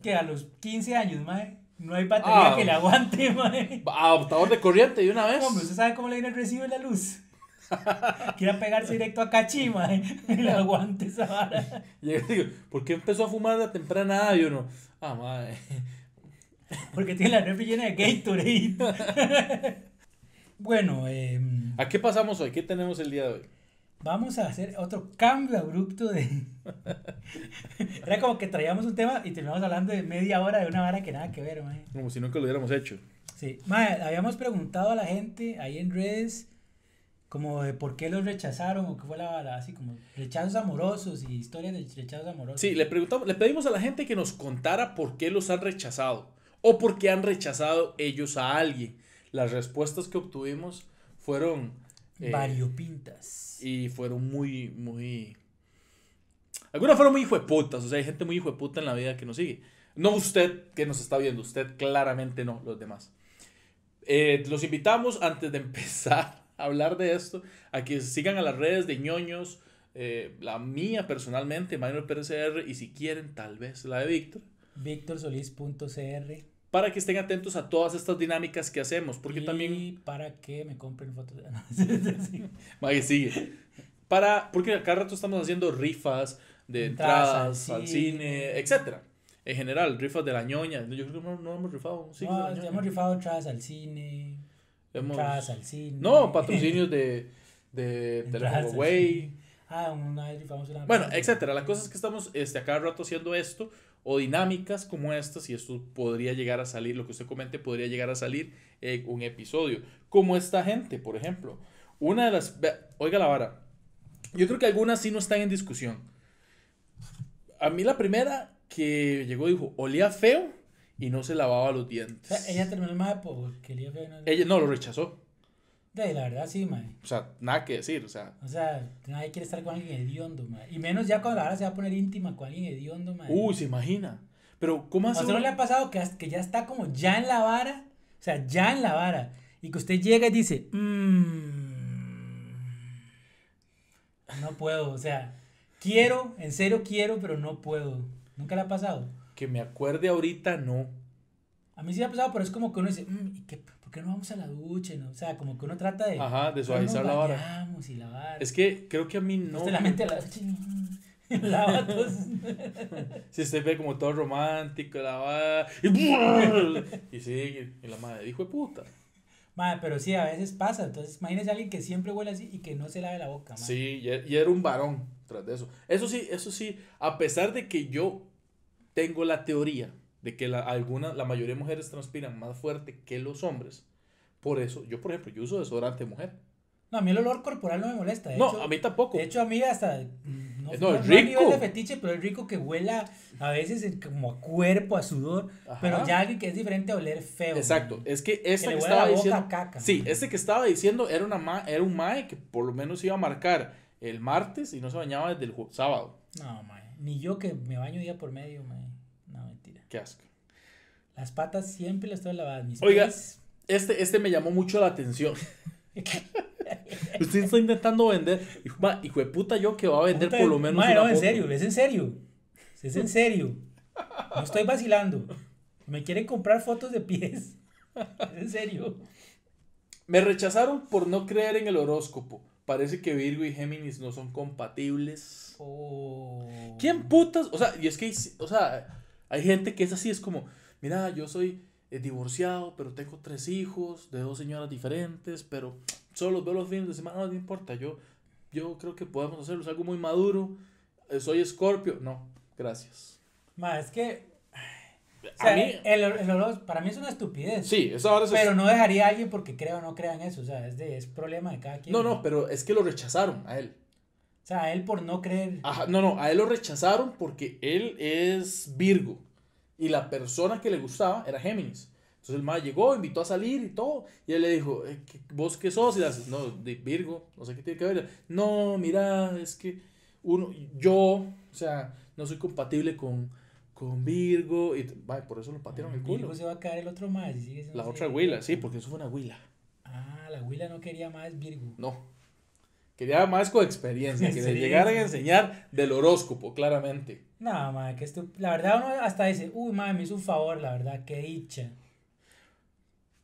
que a los 15 años, mae? No hay batería Ah. que le aguante, mae. Adaptador de corriente de una vez. Hombre, ¿usted sabe cómo le viene el recibo de la luz? Quiera pegarse directo a Cachi, mae. Y le aguante esa vara. Y yo digo, ¿por qué empezó a fumar de temprana edad? Y uno, ah, madre. Porque tiene la refri llena de Gatorade. Bueno, eh, ¿A qué pasamos hoy? ¿Qué tenemos el día de hoy? vamos a hacer otro cambio abrupto de... Era como que traíamos un tema y terminamos hablando de media hora de una vara que nada que ver, mae. Como si nunca lo hubiéramos hecho. Sí, mae, habíamos preguntado a la gente ahí en redes como de por qué los rechazaron o qué fue la vara, así como rechazos amorosos y historias de rechazos amorosos. Sí, le preguntamos, le pedimos a la gente que nos contara por qué los han rechazado o por qué han rechazado ellos a alguien. Las respuestas que obtuvimos fueron eh, Variopintas. y fueron muy, muy. Algunas fueron muy hijueputas, o sea, hay gente muy hijueputa en la vida que nos sigue. No usted que nos está viendo, usted claramente no, los demás. Eh, los invitamos antes de empezar a hablar de esto a que sigan a las redes de ñoños, eh, la mía personalmente, Manuel Pérez CR, y si quieren, tal vez la de Víctor, VictorSolis.cr para que estén atentos a todas estas dinámicas que hacemos, porque y también para que me compren fotos. Ahí sigue. Para, porque a cada rato estamos haciendo rifas de Entradas entradas al cine. cine, etcétera. En general, rifas de la ñoña. Yo creo que no, no hemos rifado. Sí, No, ñoña. hemos rifado entradas al cine, Hemos- entradas al cine. No, patrocinios de, de Teléfono Huawei. Ah, una vez rifamos una... Bueno, etcétera. La cosa es que estamos este, a cada rato haciendo esto o dinámicas como estas y esto podría llegar a salir, lo que usted comente podría llegar a salir en un episodio. Como esta gente, por ejemplo. Una de las... Oiga la vara. Yo creo que algunas sí no están en discusión. A mí la primera que llegó dijo, olía feo y no se lavaba los O dientes. sea, ella terminó el mapa porque el día fue... Ella no lo rechazó. De, la verdad, sí, mae. O sea, nada que decir, o sea. O sea, nadie quiere estar con alguien hediondo, mae. Y menos ya cuando la hora se va a poner íntima con alguien hediondo, mae. Uy, se imagina. Pero, ¿cómo hace? ¿A usted no le ha pasado que, que ya está como ya en la vara? O sea, ya en la vara. Y que usted llega y dice, mmm, no puedo. O sea, quiero, en serio quiero, pero no puedo. ¿Nunca le ha pasado? Que me acuerde ahorita, no. A mí sí me ha pasado, pero es como que uno dice, "Mm, ¿y qué, ¿por qué no vamos a la ducha? No? O sea, como que uno trata de... Ajá, de "Ay, suavizar la vara. y la vara. Es que creo que a mí no. Usted la mente a la ducha. Si usted ve como todo romántico, la va. Y, y sigue. Y la madre, hijo de puta. Madre, pero sí, a veces pasa. Entonces, imagínese a alguien que siempre huele así y que no se lave la boca, madre. Sí, y y era un varón tras de eso. Eso sí, eso sí, a pesar de que yo tengo la teoría de que la, alguna, la mayoría de mujeres transpiran más fuerte que los hombres, por eso, yo por ejemplo, yo uso desodorante de mujer. No, a mí el olor corporal no me molesta. De No, hecho, a mí tampoco. De hecho, a mí hasta. mm, No, No, no- es no a nivel rico. de fetiche, pero es rico que huela a veces como a cuerpo, a sudor. Ajá. Pero ya alguien que es diferente a oler feo. Exacto, man. es que esta Que que, estaba diciendo. caca, sí, man. este que estaba diciendo era, una ma- era un mae que por lo menos iba a marcar el martes y no se bañaba desde el sábado. No, mae. Ni yo que me baño día por medio, mae. Qué asco. Las patas siempre las estoy lavadas. Mis Oiga. pies- Este, este me llamó mucho la atención. Usted está intentando vender. Hijo, ma, hijo de puta, yo que va a vender Puta, por lo menos. mae, una no, en foto. serio, es en serio. Es en serio. No estoy vacilando. Me quieren comprar fotos de pies. Es en serio. Me rechazaron por no creer en el horóscopo. Parece que Virgo y Géminis no son compatibles. Oh. ¿Quién putas? O sea, y es que, o sea, hay gente que es así, es como, mira, yo soy eh, divorciado, pero tengo tres hijos de dos señoras diferentes, pero solo los veo los fines de semana, no, no importa, yo, yo creo que podemos hacerlo, es algo muy maduro, eh, soy escorpio, no, gracias. Ma, es que. O A sea, mí, el, el olor para mí es una estupidez. sí, eso ahora es... Pero no dejaría a alguien porque crea o no crea en eso. O sea, es, de, es problema de cada quien. no, no, pero es que lo rechazaron a él. O sea, él por no creer. Ajá, no, no, a él lo rechazaron porque él es Virgo y la persona que le gustaba era Géminis. Entonces el más llegó, invitó a salir y todo. Y él le dijo, eh, ¿qué- ¿vos qué sos? Y le haces, no, de Virgo, no sé qué tiene que ver. No, mira, es que uno, yo, o sea, no soy compatible con, con Virgo. Y mae, por eso lo patearon el culo. Virgo se va a caer el otro siendo La otra huila, sí, porque eso fue una huila. Ah, la huila no quería más Virgo. No. Quería más con experiencia, que le Experiencia. llegaran a enseñar del horóscopo, claramente. No, ma, que esto. La verdad, uno hasta dice, uy, ma, me hizo un favor, la verdad, qué dicha.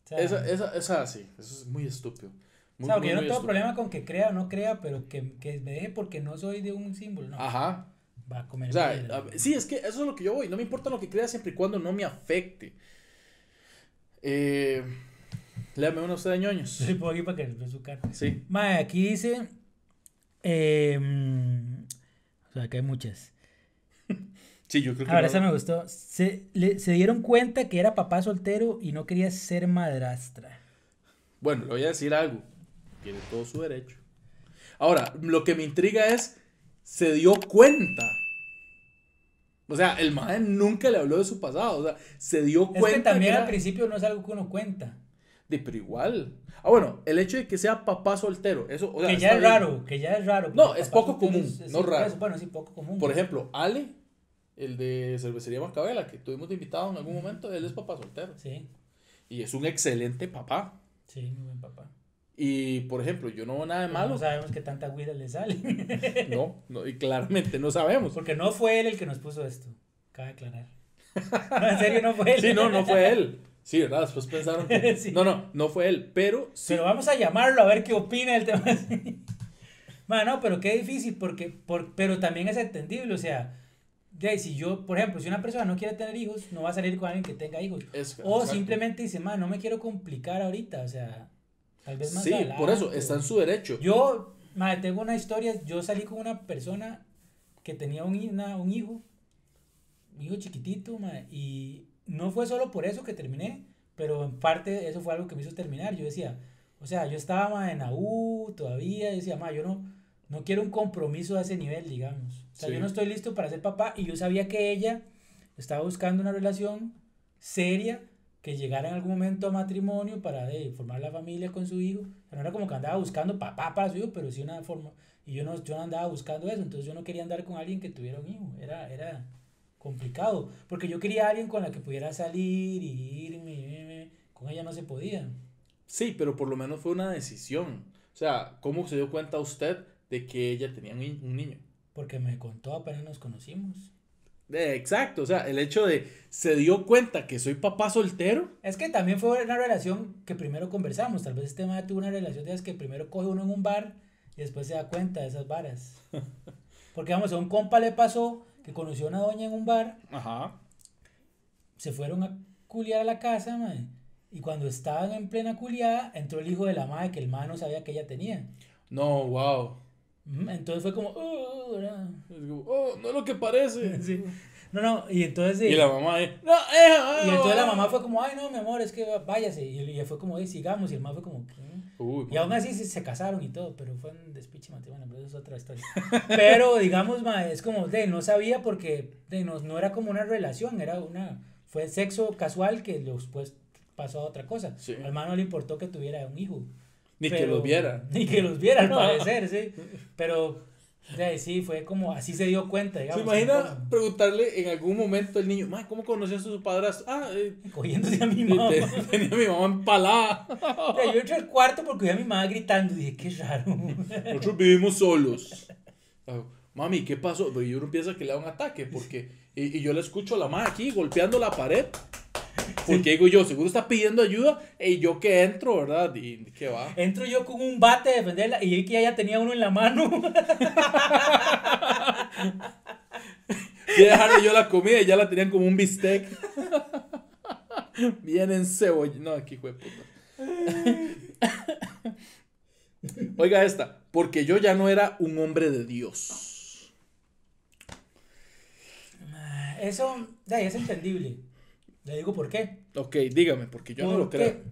O sea, Esa, esa, esa sí, eso es muy estúpido. o Muy, sea, porque muy, yo no tengo estúpido. problema con que crea o no crea, pero que, que me deje porque no soy de un símbolo, ¿no? Ajá. Va a comer. O sea, a- sí, es que eso es lo que yo voy. No me importa lo que crea siempre y cuando no me afecte. Eh, léame uno usted de ñoños. Le pongo aquí para que su cara. Sí. Mae, aquí dice. Eh, mm, o sea, que hay muchas. Sí, yo creo que. Ahora, no- esa me gustó. Se, le- se dieron cuenta que era papá soltero y no quería ser madrastra. Bueno, le voy a decir algo. Tiene todo su derecho. Ahora, lo que me intriga es. Se dio cuenta. O sea, el mae nunca le habló de su pasado. O sea, se dio Es cuenta. que también era- al principio no es algo que uno cuenta. De, pero igual. Ah, bueno, el hecho de que sea papá soltero. Eso, o sea, que ya es bien. raro, que ya es raro. No, es poco común, es- no raro. bueno, sí, poco común. Por ejemplo, Ale, el de Cervecería Macabela, que tuvimos de invitado en algún momento, él es papá soltero. Sí, Y es un excelente papá. sí, muy buen papá. Y, por ejemplo, yo no veo nada de malo. No sabemos qué tanta huida le sale. No, no, y claramente no sabemos. Porque no fue él el que nos puso esto. Cabe aclarar. No, en serio, no fue él. Sí, no, no fue él. Sí, ¿verdad? Después pensaron que... Sí. No, no, no fue él, pero sí. Pero vamos a llamarlo a ver qué opina del tema. Bueno, pero qué difícil, porque, por, pero también es entendible, o sea, de si yo, por ejemplo, si una persona no quiere tener hijos, no va a salir con alguien que tenga hijos. Es- O exacto. simplemente dice, man, no me quiero complicar ahorita, o sea, tal vez más Sí, adelante. por eso, está en su derecho. Yo, madre, tengo una historia, yo salí con una persona que tenía un, una- un hijo, un hijo chiquitito, madre, y no fue solo por eso que terminé, pero en parte eso fue algo que me hizo terminar. Yo decía, o sea, yo estaba en la U todavía, y decía, madre, yo no, no quiero un compromiso a ese nivel, digamos. O sea, Sí. yo no estoy listo para ser papá, y yo sabía que ella estaba buscando una relación seria, que llegara en algún momento a matrimonio para formar la familia con su hijo. No era como que andaba buscando papá para su hijo, pero sí una forma. Y yo no, yo no andaba buscando eso, entonces yo no quería andar con alguien que tuviera un hijo. Era, era complicado, porque yo quería alguien con la que pudiera salir y irme, con ella no se podía. Sí, pero por lo menos fue una decisión. O sea, ¿cómo se dio cuenta usted de que ella tenía un niño? Porque me contó apenas nos conocimos. exacto, o sea, el hecho de se dio cuenta que soy papá soltero. Es que también fue una relación que primero conversamos. Tal vez este tema tuvo una relación de esas que primero coge uno en un bar y después se da cuenta de esas varas. Porque vamos, a un compa le pasó que conoció a una doña en un bar. Ajá. Se fueron a culiar a la casa, madre. Y cuando estaban en plena culiada, entró el hijo de la madre que el madre no sabía que ella tenía. No, wow. Entonces fue como, oh, oh, no es lo que parece. sí. No, no, y entonces. Y la mamá, no, eh, Y entonces la mamá fue como, ay, no, mi amor, es que váyase. Y ella fue como, sigamos. Y el mamá fue como, y aún así se, casaron y todo, pero fue un despiche matrimonio, pero eso es otra historia. pero digamos, ma, es como, de, no sabía porque de, no, no era como una relación, era una. Fue sexo casual que después pasó a otra cosa. Sí. Al hermano le importó que tuviera un hijo. Ni que los viera. Ni que los viera, al parecer, sí. Pero sí, fue como, así se dio cuenta, digamos. ¿Se imagina preguntarle en algún momento al niño, ¿cómo conoció a su padrastro? Ah, eh, cogiéndose a mi mamá. Tenía a mi mamá empalada. yo entré al cuarto porque vi a mi mamá gritando y dije, qué raro. Nosotros vivimos solos. Mami, ¿qué pasó? Pero yo no piensa que le da un ataque porque, y, y yo le escucho a la mamá aquí golpeando la pared. Porque digo yo, seguro está pidiendo ayuda y yo que entro, ¿verdad? ¿Y qué va? Entro yo con un bate de defenderla y vi que ella tenía uno en la mano. y dejarle yo la comida y ya la tenían como un bistec. Bien en cebolla. No, aquí fue puta. Oiga esta, porque yo ya no era un hombre de Dios. Eso ya es entendible. Le digo por qué. Ok, dígame, porque yo no lo creo.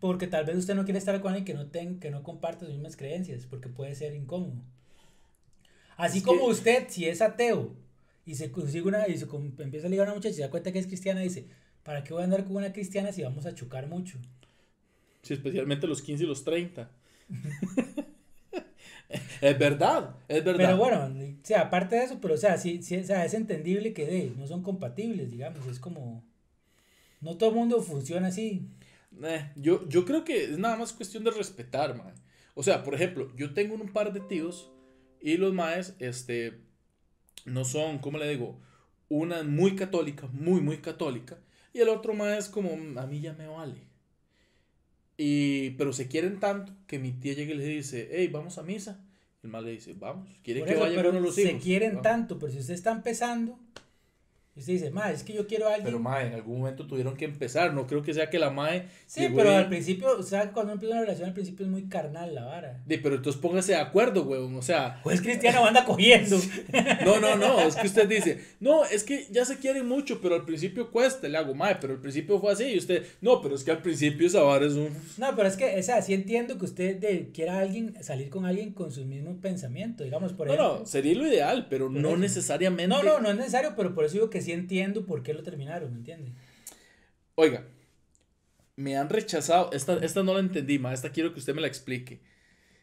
Porque tal vez usted no quiere estar con alguien que no, ten, que no comparte sus mismas creencias, porque puede ser incómodo. Así como usted, si es ateo y se consigue una y se empieza a ligar a una muchacha y se da cuenta que es cristiana, dice, ¿para qué voy a andar con una cristiana si vamos a chocar mucho? Sí, especialmente los 15 y los 30. es verdad, es verdad. Pero bueno, o sea, aparte de eso, pero o sea, sí, sí o sea, es entendible que de, no son compatibles, digamos, es como... No todo el mundo funciona así. Eh, yo, yo creo que es nada más cuestión de respetar, man. O sea, por ejemplo, yo tengo un par de tíos y los maes, este, no son, ¿cómo le digo? Una muy católica, muy, muy católica. Y el otro mae es como, a mí ya me vale. Y, pero se quieren tanto que mi tía llega y le dice, hey, vamos a misa. El mae le dice, vamos, quiere que vaya pero los hijos. Se quieren tanto, pero si usted está empezando, y usted dice, mae, es que yo quiero a alguien. Pero mae, en algún momento tuvieron que empezar. No creo que sea que la mae. Sí, pero al principio, o sea, cuando empieza una relación, al principio es muy carnal la vara. Sí, pero entonces póngase de acuerdo, weón. O sea. Pues cristiano anda cogiendo. no, no, no. Es que usted dice, no, es que ya se quieren mucho, pero al principio cuesta. Le hago, mae, pero al principio fue así. Y usted, no, pero es que al principio esa vara es un. No, pero es que, o sea, sí entiendo que usted de, quiera alguien, salir con alguien con sus mismos pensamientos, digamos, por ejemplo. No, no, sería lo ideal, pero no necesariamente. No, no, no es necesario, pero por eso digo que sí entiendo por qué lo terminaron, ¿me entiendes? Oiga, me han rechazado, esta, esta no la entendí, ma, esta quiero que usted me la explique.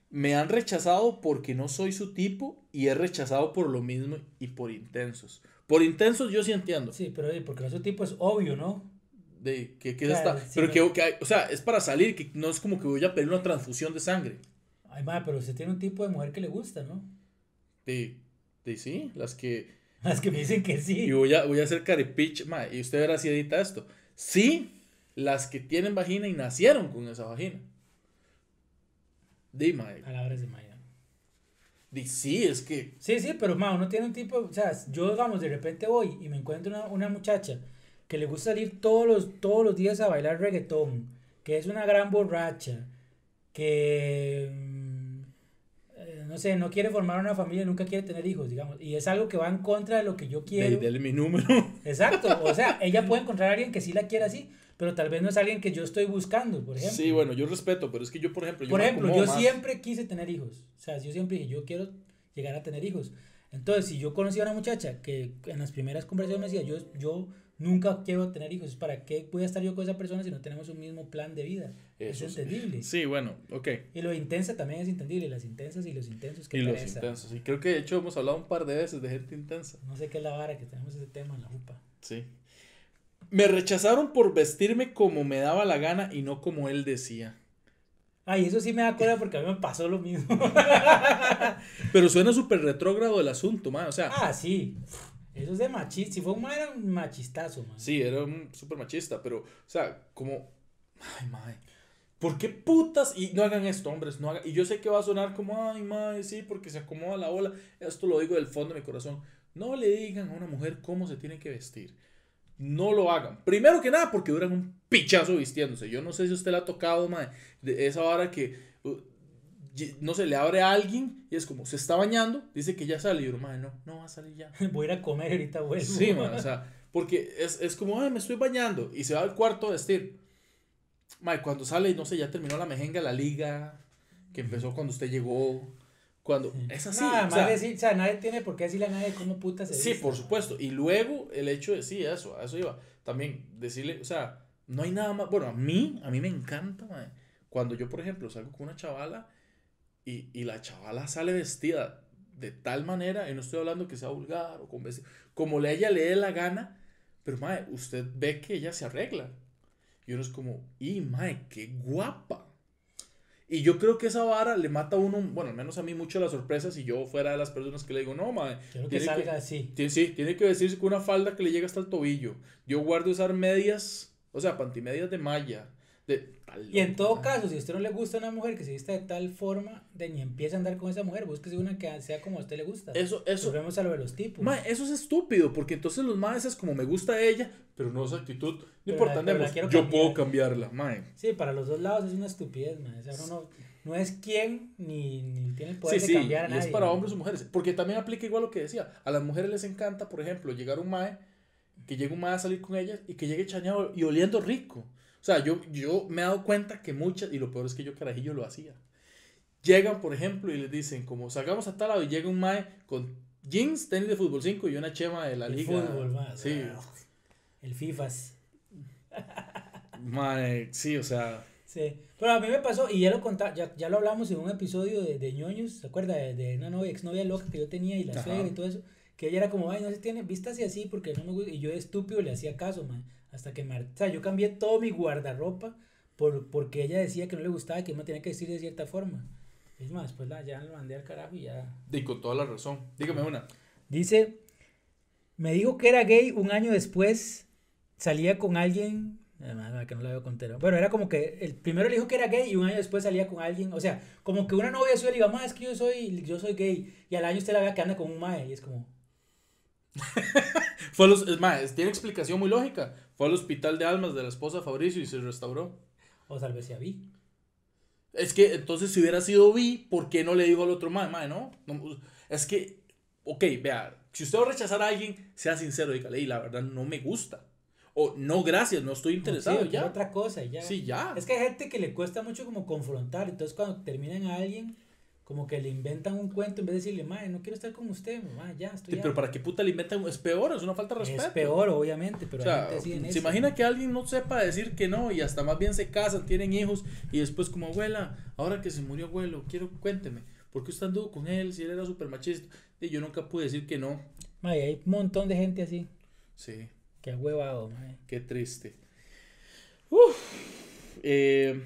Me han rechazado porque no soy su tipo y he rechazado por lo mismo y por intensos. Por intensos yo sí entiendo. Sí, pero porque no su tipo es obvio, ¿no? De que, que pero que, o sea, es para salir, que no es como que voy a pedir una transfusión de sangre. Ay, ma, pero usted tiene un tipo de mujer que le gusta, ¿no? De, de sí, las que Las que me dicen que sí. Y voy a, voy a hacer caripich, y usted verá si edita esto. Sí, las que tienen vagina y nacieron con esa vagina. Dime. Palabras de Maya. Di, sí, es que. Sí, sí, pero ma, uno tiene un tipo. O sea, yo, digamos, de repente voy y me encuentro una, una muchacha que le gusta salir todos los, todos los días a bailar reggaetón, que es una gran borracha, que no sé, no quiere formar una familia, nunca quiere tener hijos, digamos, y es algo que va en contra de lo que yo quiero. Dale mi número. Exacto, o sea, ella puede encontrar a alguien que sí la quiera así, pero tal vez no es alguien que yo estoy buscando, por ejemplo. Sí, bueno, yo respeto, pero es que yo, por ejemplo, yo Por ejemplo, yo siempre quise tener hijos, o sea, yo siempre dije, yo quiero llegar a tener hijos. Entonces, si yo conocía a una muchacha que en las primeras conversaciones me decía, yo, yo nunca quiero tener hijos. ¿Para qué voy a estar yo con esa persona si no tenemos un mismo plan de vida? Eso es sí. entendible. Sí, bueno, ok. Y lo intensa también es entendible. Las intensas y los intensos que Y los pereza. intensos. Y creo que de hecho hemos hablado un par de veces de gente intensa. No sé qué es la vara que tenemos ese tema en la UPA. Sí. Me rechazaron por vestirme como me daba la gana y no como él decía. Ay, eso sí me da cuenta porque a mí me pasó lo mismo. Pero suena súper retrógrado el asunto, man. O sea, ah, sí. Eso es de machista. Si fue un era un machistazo, man. sí, era un súper machista, pero, o sea, como. Ay, mae. ¿Por qué putas? Y no hagan esto, hombres. No hagan... Y yo sé que va a sonar como, ay, mae, sí, porque se acomoda la ola. Esto lo digo del fondo de mi corazón. No le digan a una mujer cómo se tiene que vestir. No lo hagan. Primero que nada, porque duran un pichazo vistiéndose. Yo no sé si usted le ha tocado, mae, de esa hora que, uh, no se le abre a alguien y es como, se está bañando, dice que ya sale. Y yo, mae, no, no va a salir ya. Voy a ir a comer ahorita vuelvo. Sí, man, o sea, porque es, es como, ay, me estoy bañando y se va al cuarto a vestir. Mae, cuando sale, y no sé, ya terminó la mejenga, la liga, que empezó cuando usted llegó, cuando... Es así. Nada o más sea, decir, o sea, nadie tiene por qué decirle a nadie cómo puta se sí, viste, por man. supuesto. Y luego el hecho de, sí, eso, a eso iba. También decirle, o sea, no hay nada más, bueno, a mí, a mí me encanta, mae, cuando yo, por ejemplo, salgo con una chavala y, y la chavala sale vestida de tal manera, y no estoy hablando que sea vulgar o con vestido, como le ella le dé la gana, pero mae, usted ve que ella se arregla. Y uno es como, y mae, qué guapa. Y yo creo que esa vara le mata a uno, bueno, al menos a mí mucho la sorpresa si yo fuera de las personas que le digo, no, mae. Quiero que salga así. Tiene- Sí, tiene que vestirse con una falda que le llega hasta el tobillo. Yo guardo usar medias, o sea, pantimedias de malla. De, tal Y en todo caso, si a usted no le gusta una mujer que se vista de tal forma, de ni empieza a andar con esa mujer, búsquese una que sea como a usted le gusta. Eso, eso, Volvemos a lo de los tipos. ma, eso es estúpido, porque entonces los maes es como me gusta ella, pero no esa actitud. No Pero importa, la- la yo cambiar. puedo cambiarla, mae. Sí, para los dos lados es una estupidez, man. O sea, uno no, no es quien ni, ni tiene el poder Sí, de sí, cambiar a y nadie. es para hombres o mujeres. Porque también aplica igual lo que decía. A las mujeres les encanta, por ejemplo, llegar un mae, que llegue un mae a salir con ellas y que llegue chañado y oliendo rico. O sea, yo, yo me he dado cuenta que muchas, y lo peor es que yo carajillo lo hacía. Llegan, por ejemplo, y les dicen, como salgamos a tal lado y llega un mae con jeans, tenis de fútbol 5 y una chema de la El liga. fútbol, man. Sí, El FIFAs. mae, sí, o sea, Sí. Pero a mí me pasó, y ya lo contaba, ya, ya lo hablamos en un episodio de, de ñoños, ¿se acuerda? De, de una novia, exnovia loca que yo tenía y la Ajá. suegra y todo eso. Que ella era como, ay, no se tiene, vístase así porque no me gusta. Y yo de estúpido le hacía caso, man. Hasta que me, har- o sea, yo cambié todo mi guardarropa por, porque ella decía que no le gustaba, que me tenía que vestir de cierta forma. Es más, pues la, ya lo mandé al carajo y ya. y con toda la razón. Dígame una. Dice, me dijo que era gay un año después, salía con alguien, además que no la veo contero. Bueno, era como que el primero le dijo que era gay y un año después salía con alguien, o sea, como que una novia suya le diga, ma, es que yo soy, yo soy gay, y al año usted la vea que anda con un mae, y es como, Fue los, es más, tiene explicación muy lógica. Fue al hospital de almas de la esposa de Fabricio y se restauró. o tal vez sea vi. Es que entonces si hubiera sido bi, ¿por qué no le dijo al otro? Mae, no, no, Es que, ok, vea, si usted va a rechazar a alguien, sea sincero, dígale, y la verdad no me gusta. O no, gracias, no estoy interesado, Sí, ya. otra cosa ya. Sí, ya. Es que hay gente que le cuesta mucho como confrontar, entonces cuando terminan a alguien, como que le inventan un cuento en vez de decirle, mae, no quiero estar con usted, ma, ya, estoy Sí, pero para qué puta le inventan, es peor, es una falta de respeto. Es peor, obviamente, pero O sea, hay gente así en se eso. imagina que alguien no sepa decir que no y hasta más bien se casan, tienen hijos y después como abuela, ahora que se murió abuelo, quiero cuénteme, ¿por qué usted anduvo con él si él era súper machista? Y yo nunca pude decir que no. Mae, hay un montón de gente así Sí, ha huevado, mae. qué triste. Uf, eh,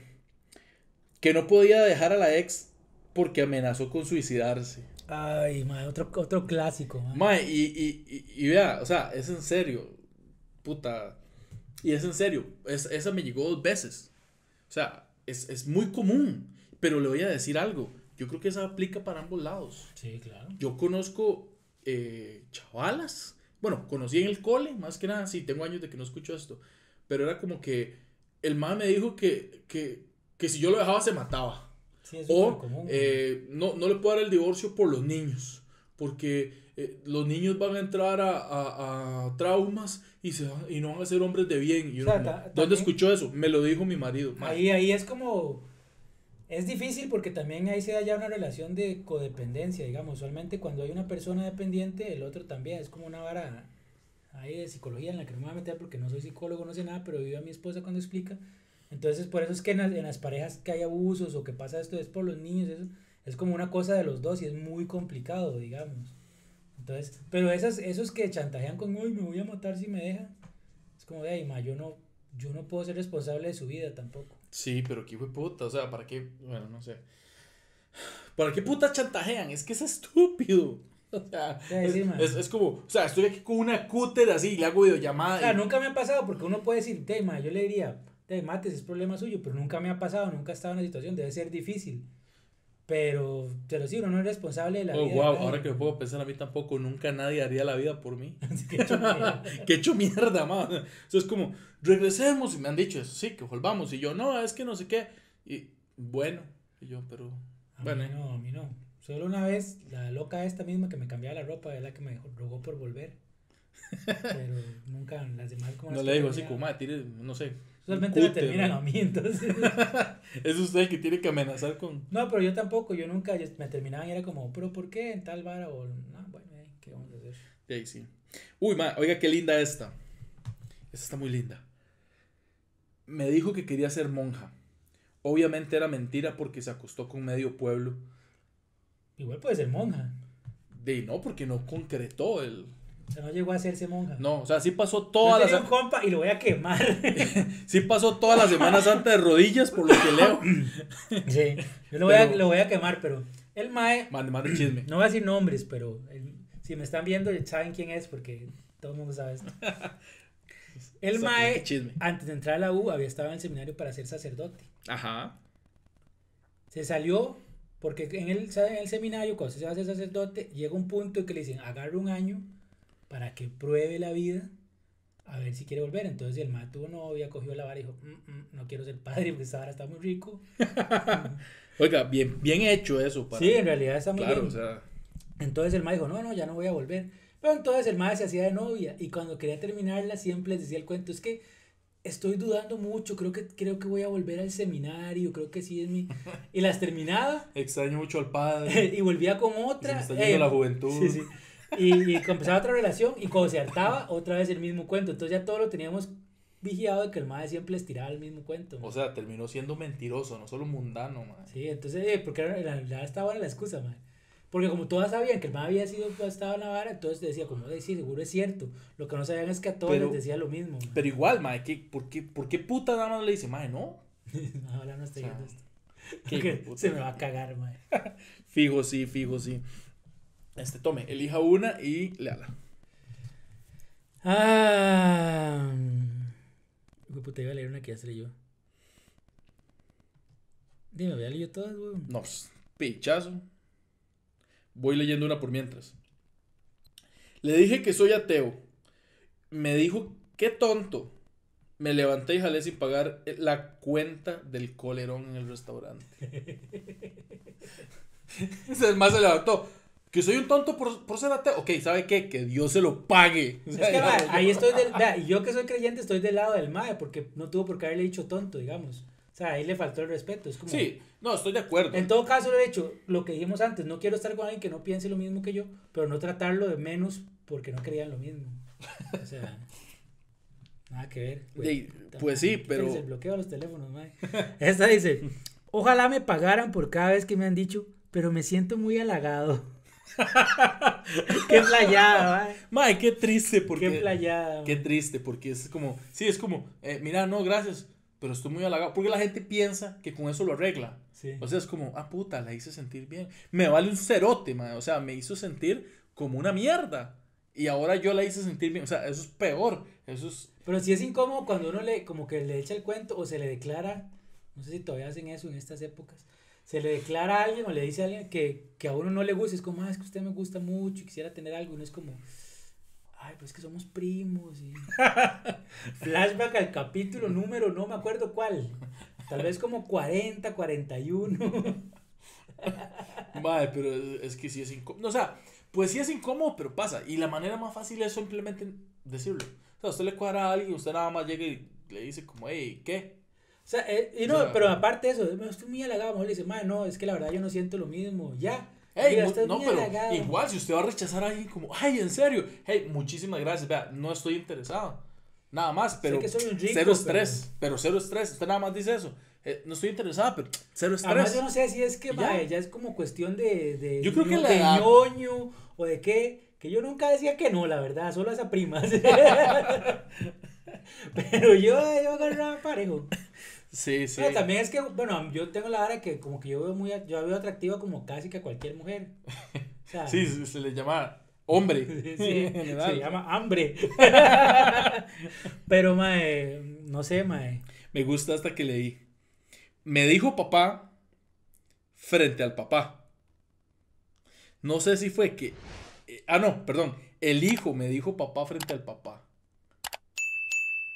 que no podía dejar a la ex porque amenazó con suicidarse. Ay, mae, otro, otro clásico, mae. Mae, y, y, y, y vea, o sea, es en serio, puta. Y es en serio, es, esa me llegó dos veces. O sea, es, es muy común. Pero le voy a decir algo. Yo creo que esa aplica para ambos lados. Sí, claro. Yo conozco eh, chavalas. Bueno, conocí en el cole, más que nada. Sí, tengo años de que no escucho esto. Pero era como que el man me dijo que, que, que si yo lo dejaba se mataba. Sí, O común. eh, no, no le puedo dar el divorcio por los niños, porque eh, los niños van a entrar a, a- a traumas y, se y no van a ser hombres de bien. Y O sea, ta- ¿Dónde también- escuchó eso? Me lo dijo mi marido. Ma, Ahí, ahí es como. Es difícil porque también ahí se da ya una relación de codependencia, digamos. Usualmente cuando hay una persona dependiente, el otro también. Es como una vara ahí de psicología en la que no me voy a meter porque no soy psicólogo, no sé nada, pero vivo a mi esposa cuando explica. Entonces, por eso es que en las, en las parejas que hay abusos o que pasa esto es por los niños, eso es como una cosa de los dos y es muy complicado, digamos. Entonces, pero esas, esos que chantajean con, uy, me voy a matar si me deja, es como, de ma, yo no, yo no puedo ser responsable de su vida tampoco. Sí, pero qué fue puta, o sea, ¿para qué? Bueno, no sé. ¿Para qué puta chantajean? Es que es estúpido. O sea, Sí, es, sí, es, es como, o sea, estoy aquí con una cúter así y le hago videollamada. O sea, y- nunca me ha pasado porque uno puede decir, de, ma, yo le diría, de, mates, es problema suyo, pero nunca me ha pasado, nunca he estado en una situación, debe ser difícil. Pero, pero sí, uno no es responsable de la Oh, vida. wow, ahora que me puedo pensar a mí tampoco, nunca nadie haría la vida por mí. Que yo me- que hecho mierda, man. Eso es como, regresemos y me han dicho eso, sí, que volvamos. Y yo, no, es que no sé qué. Y bueno, y yo, pero A bueno. mí no, a mí no. Solo una vez, la loca esta misma que me cambiaba la ropa, es la que me rogó por volver. Pero nunca las demás como No le digo así como, "Ma, tire, no sé. Usualmente me terminan ¿no?". a mí, entonces. Es usted el que tiene que amenazar con... No, pero yo tampoco, yo nunca, yo- me terminaban y era como, ¿pero por qué en tal vara? O, no, bueno, eh, ¿qué vamos a hacer? Y ahí sí. Uy, ma, oiga qué linda esta. Esta está muy linda. Me dijo que quería ser monja. Obviamente era mentira porque se acostó con medio pueblo. Igual puede ser monja. De no, porque no concretó el. O sea, no llegó a hacerse monja. No, o sea, sí pasó Yo toda la tenía un compa y lo voy a quemar. sí pasó toda la Semana Santa de rodillas por lo que leo. sí, yo lo voy, a, lo voy a quemar, pero el mae, Mande, mande chisme. no voy a decir nombres, pero el- si me están viendo saben quién es porque todo el mundo sabe esto. El mae, chisme. antes de entrar a la U, había estado en el seminario para ser sacerdote. Ajá. Se salió porque en el, en el seminario, cuando se va a ser sacerdote, llega un punto en que le dicen, agarre un año para que pruebe la vida, a ver si quiere volver. Entonces el mae tuvo novia, cogió la vara y dijo, "Mm, mm, no quiero ser padre porque esta vara está muy rico. Oiga, bien, bien hecho eso. Para... Sí, en realidad está muy Claro, bien. o sea. Entonces el mae dijo, no, no, ya no voy a volver. Pero entonces el mae se hacía de novia y cuando quería terminarla siempre les decía el cuento, es que estoy dudando mucho, creo que, creo que voy a volver al seminario, creo que sí es mi... Y las terminaba Extraño mucho al padre. y volvía con Se otra. me está yendo eh, la juventud. Sí, sí. Y, y empezaba otra relación y cuando se hartaba, otra vez el mismo cuento. Entonces ya todo lo teníamos vigilado de que el mae siempre les tiraba el mismo cuento. O sea, terminó siendo mentiroso, no solo mundano, man. Sí, entonces, eh, porque en realidad estaba buena la excusa, mae. Porque como todas sabían que el mae había sido pues, estaba en la vara, entonces decía como, "Eh, sí, seguro es cierto. Lo que no sabían es que a todos Pero- les decía lo mismo. mae. Pero igual, mae, ¿qué, por, qué, ¿por qué puta nada más le dice, mae, no? Ahora no estoy O sea, viendo esto. se me va a cagar, mae. Fijo, sí, fijo, sí. Este, tome, elija una y léala. Ah. De puta, iba a leer una que ya se leyó. Dime, voy a leer todas, weón. No, pichazo. Voy leyendo una por mientras. Le dije que soy ateo. Me dijo, qué tonto. Me levanté y jalé sin pagar la cuenta del colerón en el restaurante. Ese más se levantó. Que soy un tonto por, por ser ateo. Ok, ¿sabe qué? Que Dios se lo pague. O Es que, mae, ahí estoy del. vea, yo que soy creyente estoy del lado del mae, porque no tuvo por qué haberle dicho tonto, digamos. O sea, ahí le faltó el respeto. Es como. Sí, no, estoy de acuerdo. En todo caso, he hecho, lo que dijimos antes, no quiero estar con alguien que no piense lo mismo que yo, pero no tratarlo de menos porque no creían lo mismo. O sea, nada que ver. Pues sí, pero- El bloqueo los teléfonos, mae. Esta dice, ojalá me pagaran por cada vez que me han dicho, pero me siento muy halagado. Qué playada, mae. Mae, qué triste porque... Qué playada. Qué mae. triste, porque es como, sí, es como, eh, mira, no, gracias, pero estoy muy halagado, porque la gente piensa que con eso lo arregla. Sí. O sea, es como, ah, puta, la hice sentir bien. Me vale un cerote, man. O sea, me hizo sentir como una mierda. Y ahora yo la hice sentir bien. O sea, eso es peor. Eso es. Pero sí es incómodo cuando uno le, como que le echa el cuento o se le declara, no sé si todavía hacen eso en estas épocas, se le declara a alguien o le dice a alguien que, que a uno no le gusta, es como, ah, es que usted me gusta mucho y quisiera tener algo, uno es como, ay, pues que somos primos y... Flashback al capítulo número, no me acuerdo cuál, tal vez como 40, 41. Madre, pero es, es que sí es incómodo. O sea, pues sí es incómodo, pero pasa. Y la manera más fácil es simplemente decirlo. O sea, usted le cuadra a alguien, usted nada más llega y le dice como, hey, ¿qué? O sea, eh, y no, O sea, pero aparte de eso, estoy muy halagado, a mejor le dice, "Mae, no, es que la verdad yo no siento lo mismo, ya. Hey, estás no, pero halagado. igual, si usted va a rechazar a alguien como, ay, en serio, hey, muchísimas gracias, vea, no estoy interesado. Nada más, pero que soy un rico, cero pero- estrés, pero... cero estrés, usted nada más dice eso. Eh, no estoy interesado, pero cero Además, estrés. yo no sé si es que, Y ya. mae, ya es como cuestión de, de, Yo creo que la de edad- ñoño o de qué, que yo nunca decía que no, la verdad, solo esa primas. Pero yo, yo agarraba parejo. Sí, sí. Pero también es que, bueno, yo tengo la vara que como que yo veo muy, yo veo atractiva como casi que a cualquier mujer. O sea, Sí, se, se le llama hombre. Sí, general. se llama hambre. Pero, mae, no sé, mae. Me gusta hasta que leí. Me dijo papá frente al papá. No sé si fue que. eh, ah, no, perdón. El hijo me dijo papá frente al papá.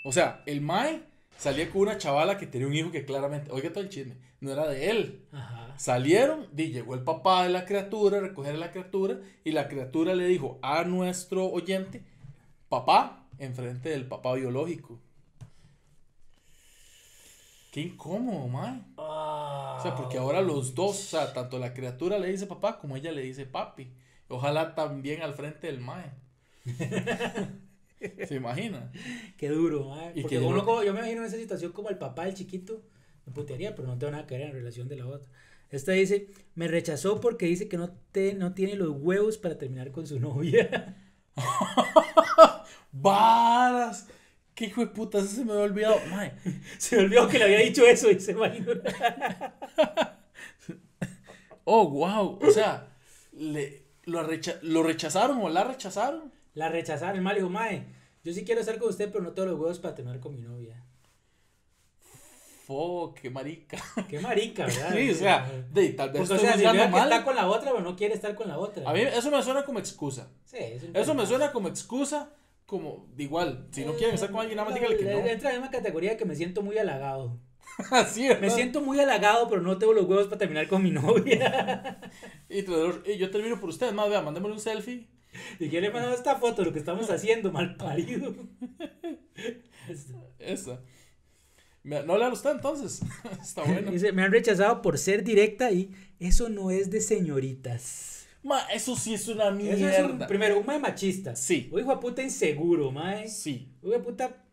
O sea, el Mae salía con una chavala que tenía un hijo que claramente, oiga todo el chisme, no era de él. Ajá. Salieron, y llegó el papá de la criatura a recoger a la criatura y la criatura le dijo a nuestro oyente, papá, enfrente del papá biológico. Qué incómodo, mae. Ah, O sea, porque ahora los dos, o sea, tanto la criatura le dice papá como ella le dice papi. Ojalá también al frente del mae. ¿Se imagina? Qué duro, Porque que uno yo- como- yo me imagino en esa situación como el papá del chiquito, me putearía, pero no tengo nada que ver en relación de la otra. Esta dice, me rechazó porque dice que no, te, no tiene los huevos para terminar con su novia. ¡Varas! ¿Qué hijo de puta? Eso se me había olvidado. Se me olvidó que le había dicho eso y se imaginó. Oh, wow. O sea, le, lo, recha- lo rechazaron o la rechazaron. La rechazaron, el mal dijo, mae, yo sí quiero estar con usted, pero no tengo los huevos para terminar con mi novia. Fo, qué marica. Qué marica, ¿verdad? Sí, o sea, de, tal vez Porque, o estoy sea, que mal. está con la otra, pero no quiere estar con la otra. A mí eso me suena como excusa. Sí, es Eso me suena como excusa, como, de igual, si no quieren estar con alguien, nada más dígale que no. Entra en la misma categoría que me siento muy halagado. Así, Me siento muy halagado, pero no tengo los huevos para terminar con mi novia. Y yo termino por ustedes, más, vea, mandémosle un selfie. ¿Y quién le mandó esta foto? Lo que estamos haciendo, mal parido. Esa. No le usted entonces. Está bueno. Dice, me han rechazado por ser directa y eso no es de señoritas. Ma, eso sí es una Eso mierda. es un, primero, un mae machista. Sí. Un hijo de puta inseguro, mae. Sí. Un hijo de puta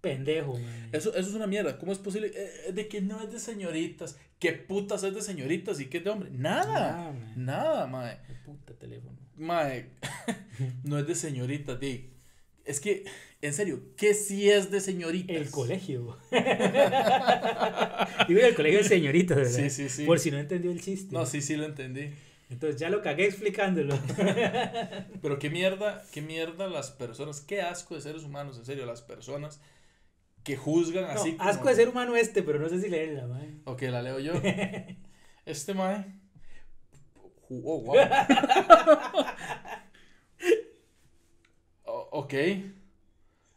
pendejo, mae. Eso, eso es una mierda. ¿Cómo es posible? Eh, de que no es de señoritas. ¿Qué putas es de señoritas y qué es de hombre? Nada. Ah, mae. Nada, mae. Puta teléfono. Mae. no es de señoritas, di. Es que, en serio, ¿qué sí es de señoritas? El colegio. Digo el colegio de señoritas, ¿verdad? Sí, sí, sí. Por si no entendió el chiste. No, sí, sí lo entendí. Entonces ya lo cagué explicándolo. Pero qué mierda, qué mierda las personas, qué asco de seres humanos, en serio, las personas que juzgan No, así. como- asco de ser humano este, pero no sé si leerla, mae. Ok, la leo yo. Este mae. Oh, wow. O- ok.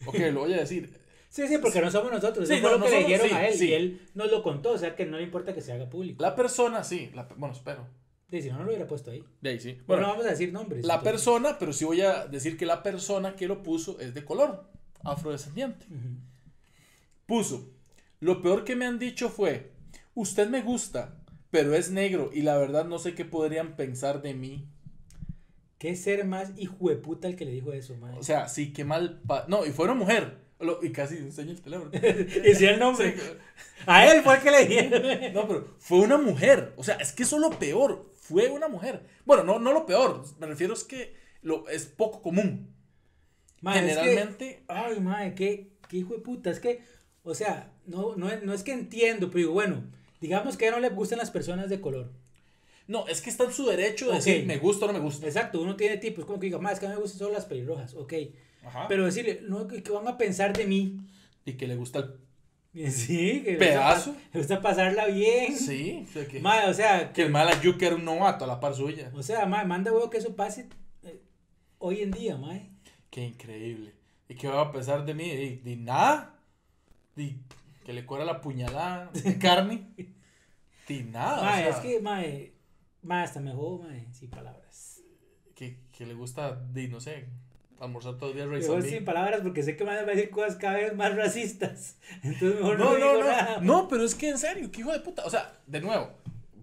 Ok, lo voy a decir. Sí, sí, porque no somos nosotros. Sí, fue no, lo no que le dijeron sí, a él. sí. Y él nos lo contó, o sea que no le importa que se haga público. La persona, sí. la bueno, espero. Y si no, no lo hubiera puesto ahí. De ahí sí. Bueno, Bueno, no vamos a decir nombres. la entonces. persona, pero sí voy a decir que la persona que lo puso es de color, afrodescendiente. Puso, lo peor que me han dicho fue, usted me gusta, pero es negro y la verdad no sé qué podrían pensar de mí. ¿Qué ser más hijo de puta el que le dijo eso, mae? O sea, sí, qué mal... pa- no, y fue una mujer. Lo- y casi enseña el teléfono. y si el nombre. Sí, A él fue el que le dijeron. no, pero fue una mujer. O sea, es que eso es lo peor. Fue una mujer. Bueno, no, no lo peor. Me refiero es que lo, es poco común. Es que- Generalmente... Ay, madre, qué, qué hijo de puta. Es que, o sea, no, no, no es que entiendo, pero digo, bueno, digamos que no le gustan las personas de color. No, es que está en su derecho de decir me gusta o no me gusta. Exacto, uno tiene tipos, como que diga, más es que a mí me gustan solo las pelirrojas, ok. Ajá. Pero decirle, no, ¿qué qué van a pensar de mí? Y que le gusta el... Sí, que le Pedazo. gusta, le gusta pasarla bien. Sí, o sea que... Mae, o sea, Que el mala yuca era un novato a la par suya. o sea, mae, manda huevo que eso pase eh, hoy en día, mae. Qué increíble. ¿Y qué va a pensar de mí? Di nada. Que le cuela la puñalada de carne. Di nada. o Mae, sea, es que, mae, mae, hasta mejor, mae, sin palabras. que, que le gusta, di, no sé, almorzar todos los días Mejor Raisin sin palabras porque sé que me van a decir cosas cada vez más racistas. Entonces mejor no, No, no, digo no. nada. No, pero es que en serio, qué hijo de puta. O sea, de nuevo,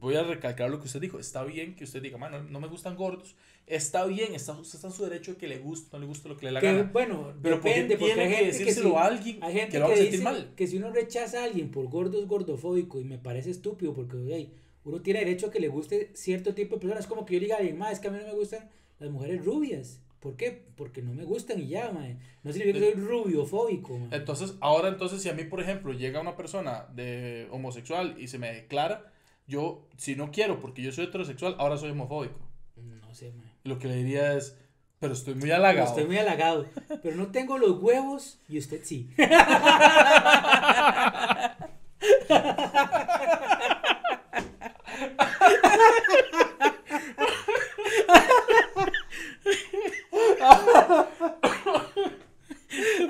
voy a recalcar lo que usted dijo. Está bien que usted diga, mano, no me gustan gordos. Está bien, está, usted está en su derecho de que le guste, no le guste lo que le la Que, gana. bueno, Pero depende, porque porque tiene hay que gente que decírselo sí- a alguien hay gente que lo va a que sentir mal. que si uno rechaza a alguien por gordo es gordofóbico y me parece estúpido porque hey, uno tiene derecho a que le guste cierto tipo de personas. Es como que yo diga a alguien, "Ma, es que a mí no me gustan las mujeres rubias. ¿Por qué? Porque no me gustan y ya, mae. No significa que soy rubiofóbico, mae. Entonces, ahora entonces, si a mí, por ejemplo, llega una persona de homosexual y se me declara, yo, si no quiero, porque yo soy heterosexual, ahora soy homofóbico. No sé, mae. Lo que le diría es, pero estoy muy halagado. Estoy muy halagado. Pero no tengo los huevos y usted sí.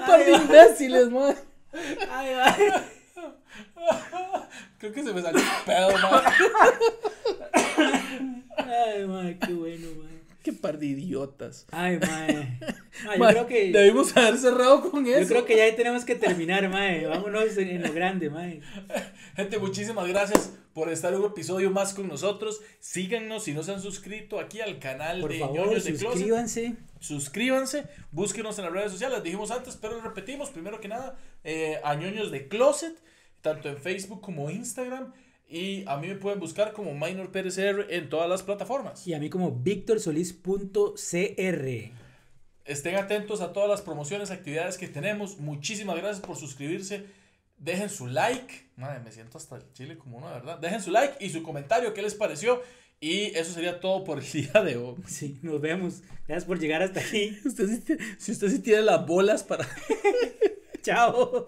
Par de imbéciles, man. Ay, ay. Creo que se me salió un pedo, man. Ay, mae, qué bueno, mae. Qué par de idiotas. Ay, mae. Mae, yo Man, creo haber cerrado con eso. yo creo que ya ahí tenemos que terminar, mae. Vámonos en, en lo grande, mae. Gente, muchísimas gracias por estar un episodio más con nosotros. Síganos si no se han suscrito aquí al canal Por de favor, Ñoños de Closet. suscríbanse. Suscríbanse, búsquenos en las redes sociales, las dijimos antes, pero lo repetimos. Primero que nada, eh, a Ñoños de Closet, tanto en Facebook como Instagram. Y a mí me pueden buscar como Minor PRCR en todas las plataformas. Y a mí como victorsolis.cr. Estén atentos a todas las promociones, actividades que tenemos. Muchísimas gracias por suscribirse. Dejen su like. Madre, me siento hasta el chile como uno, de verdad. Dejen su like y su comentario, qué les pareció. Y eso sería todo por el día de hoy. Sí, nos vemos. Gracias por llegar hasta aquí. Usted sí tiene- si usted sí tiene las bolas para... Chao.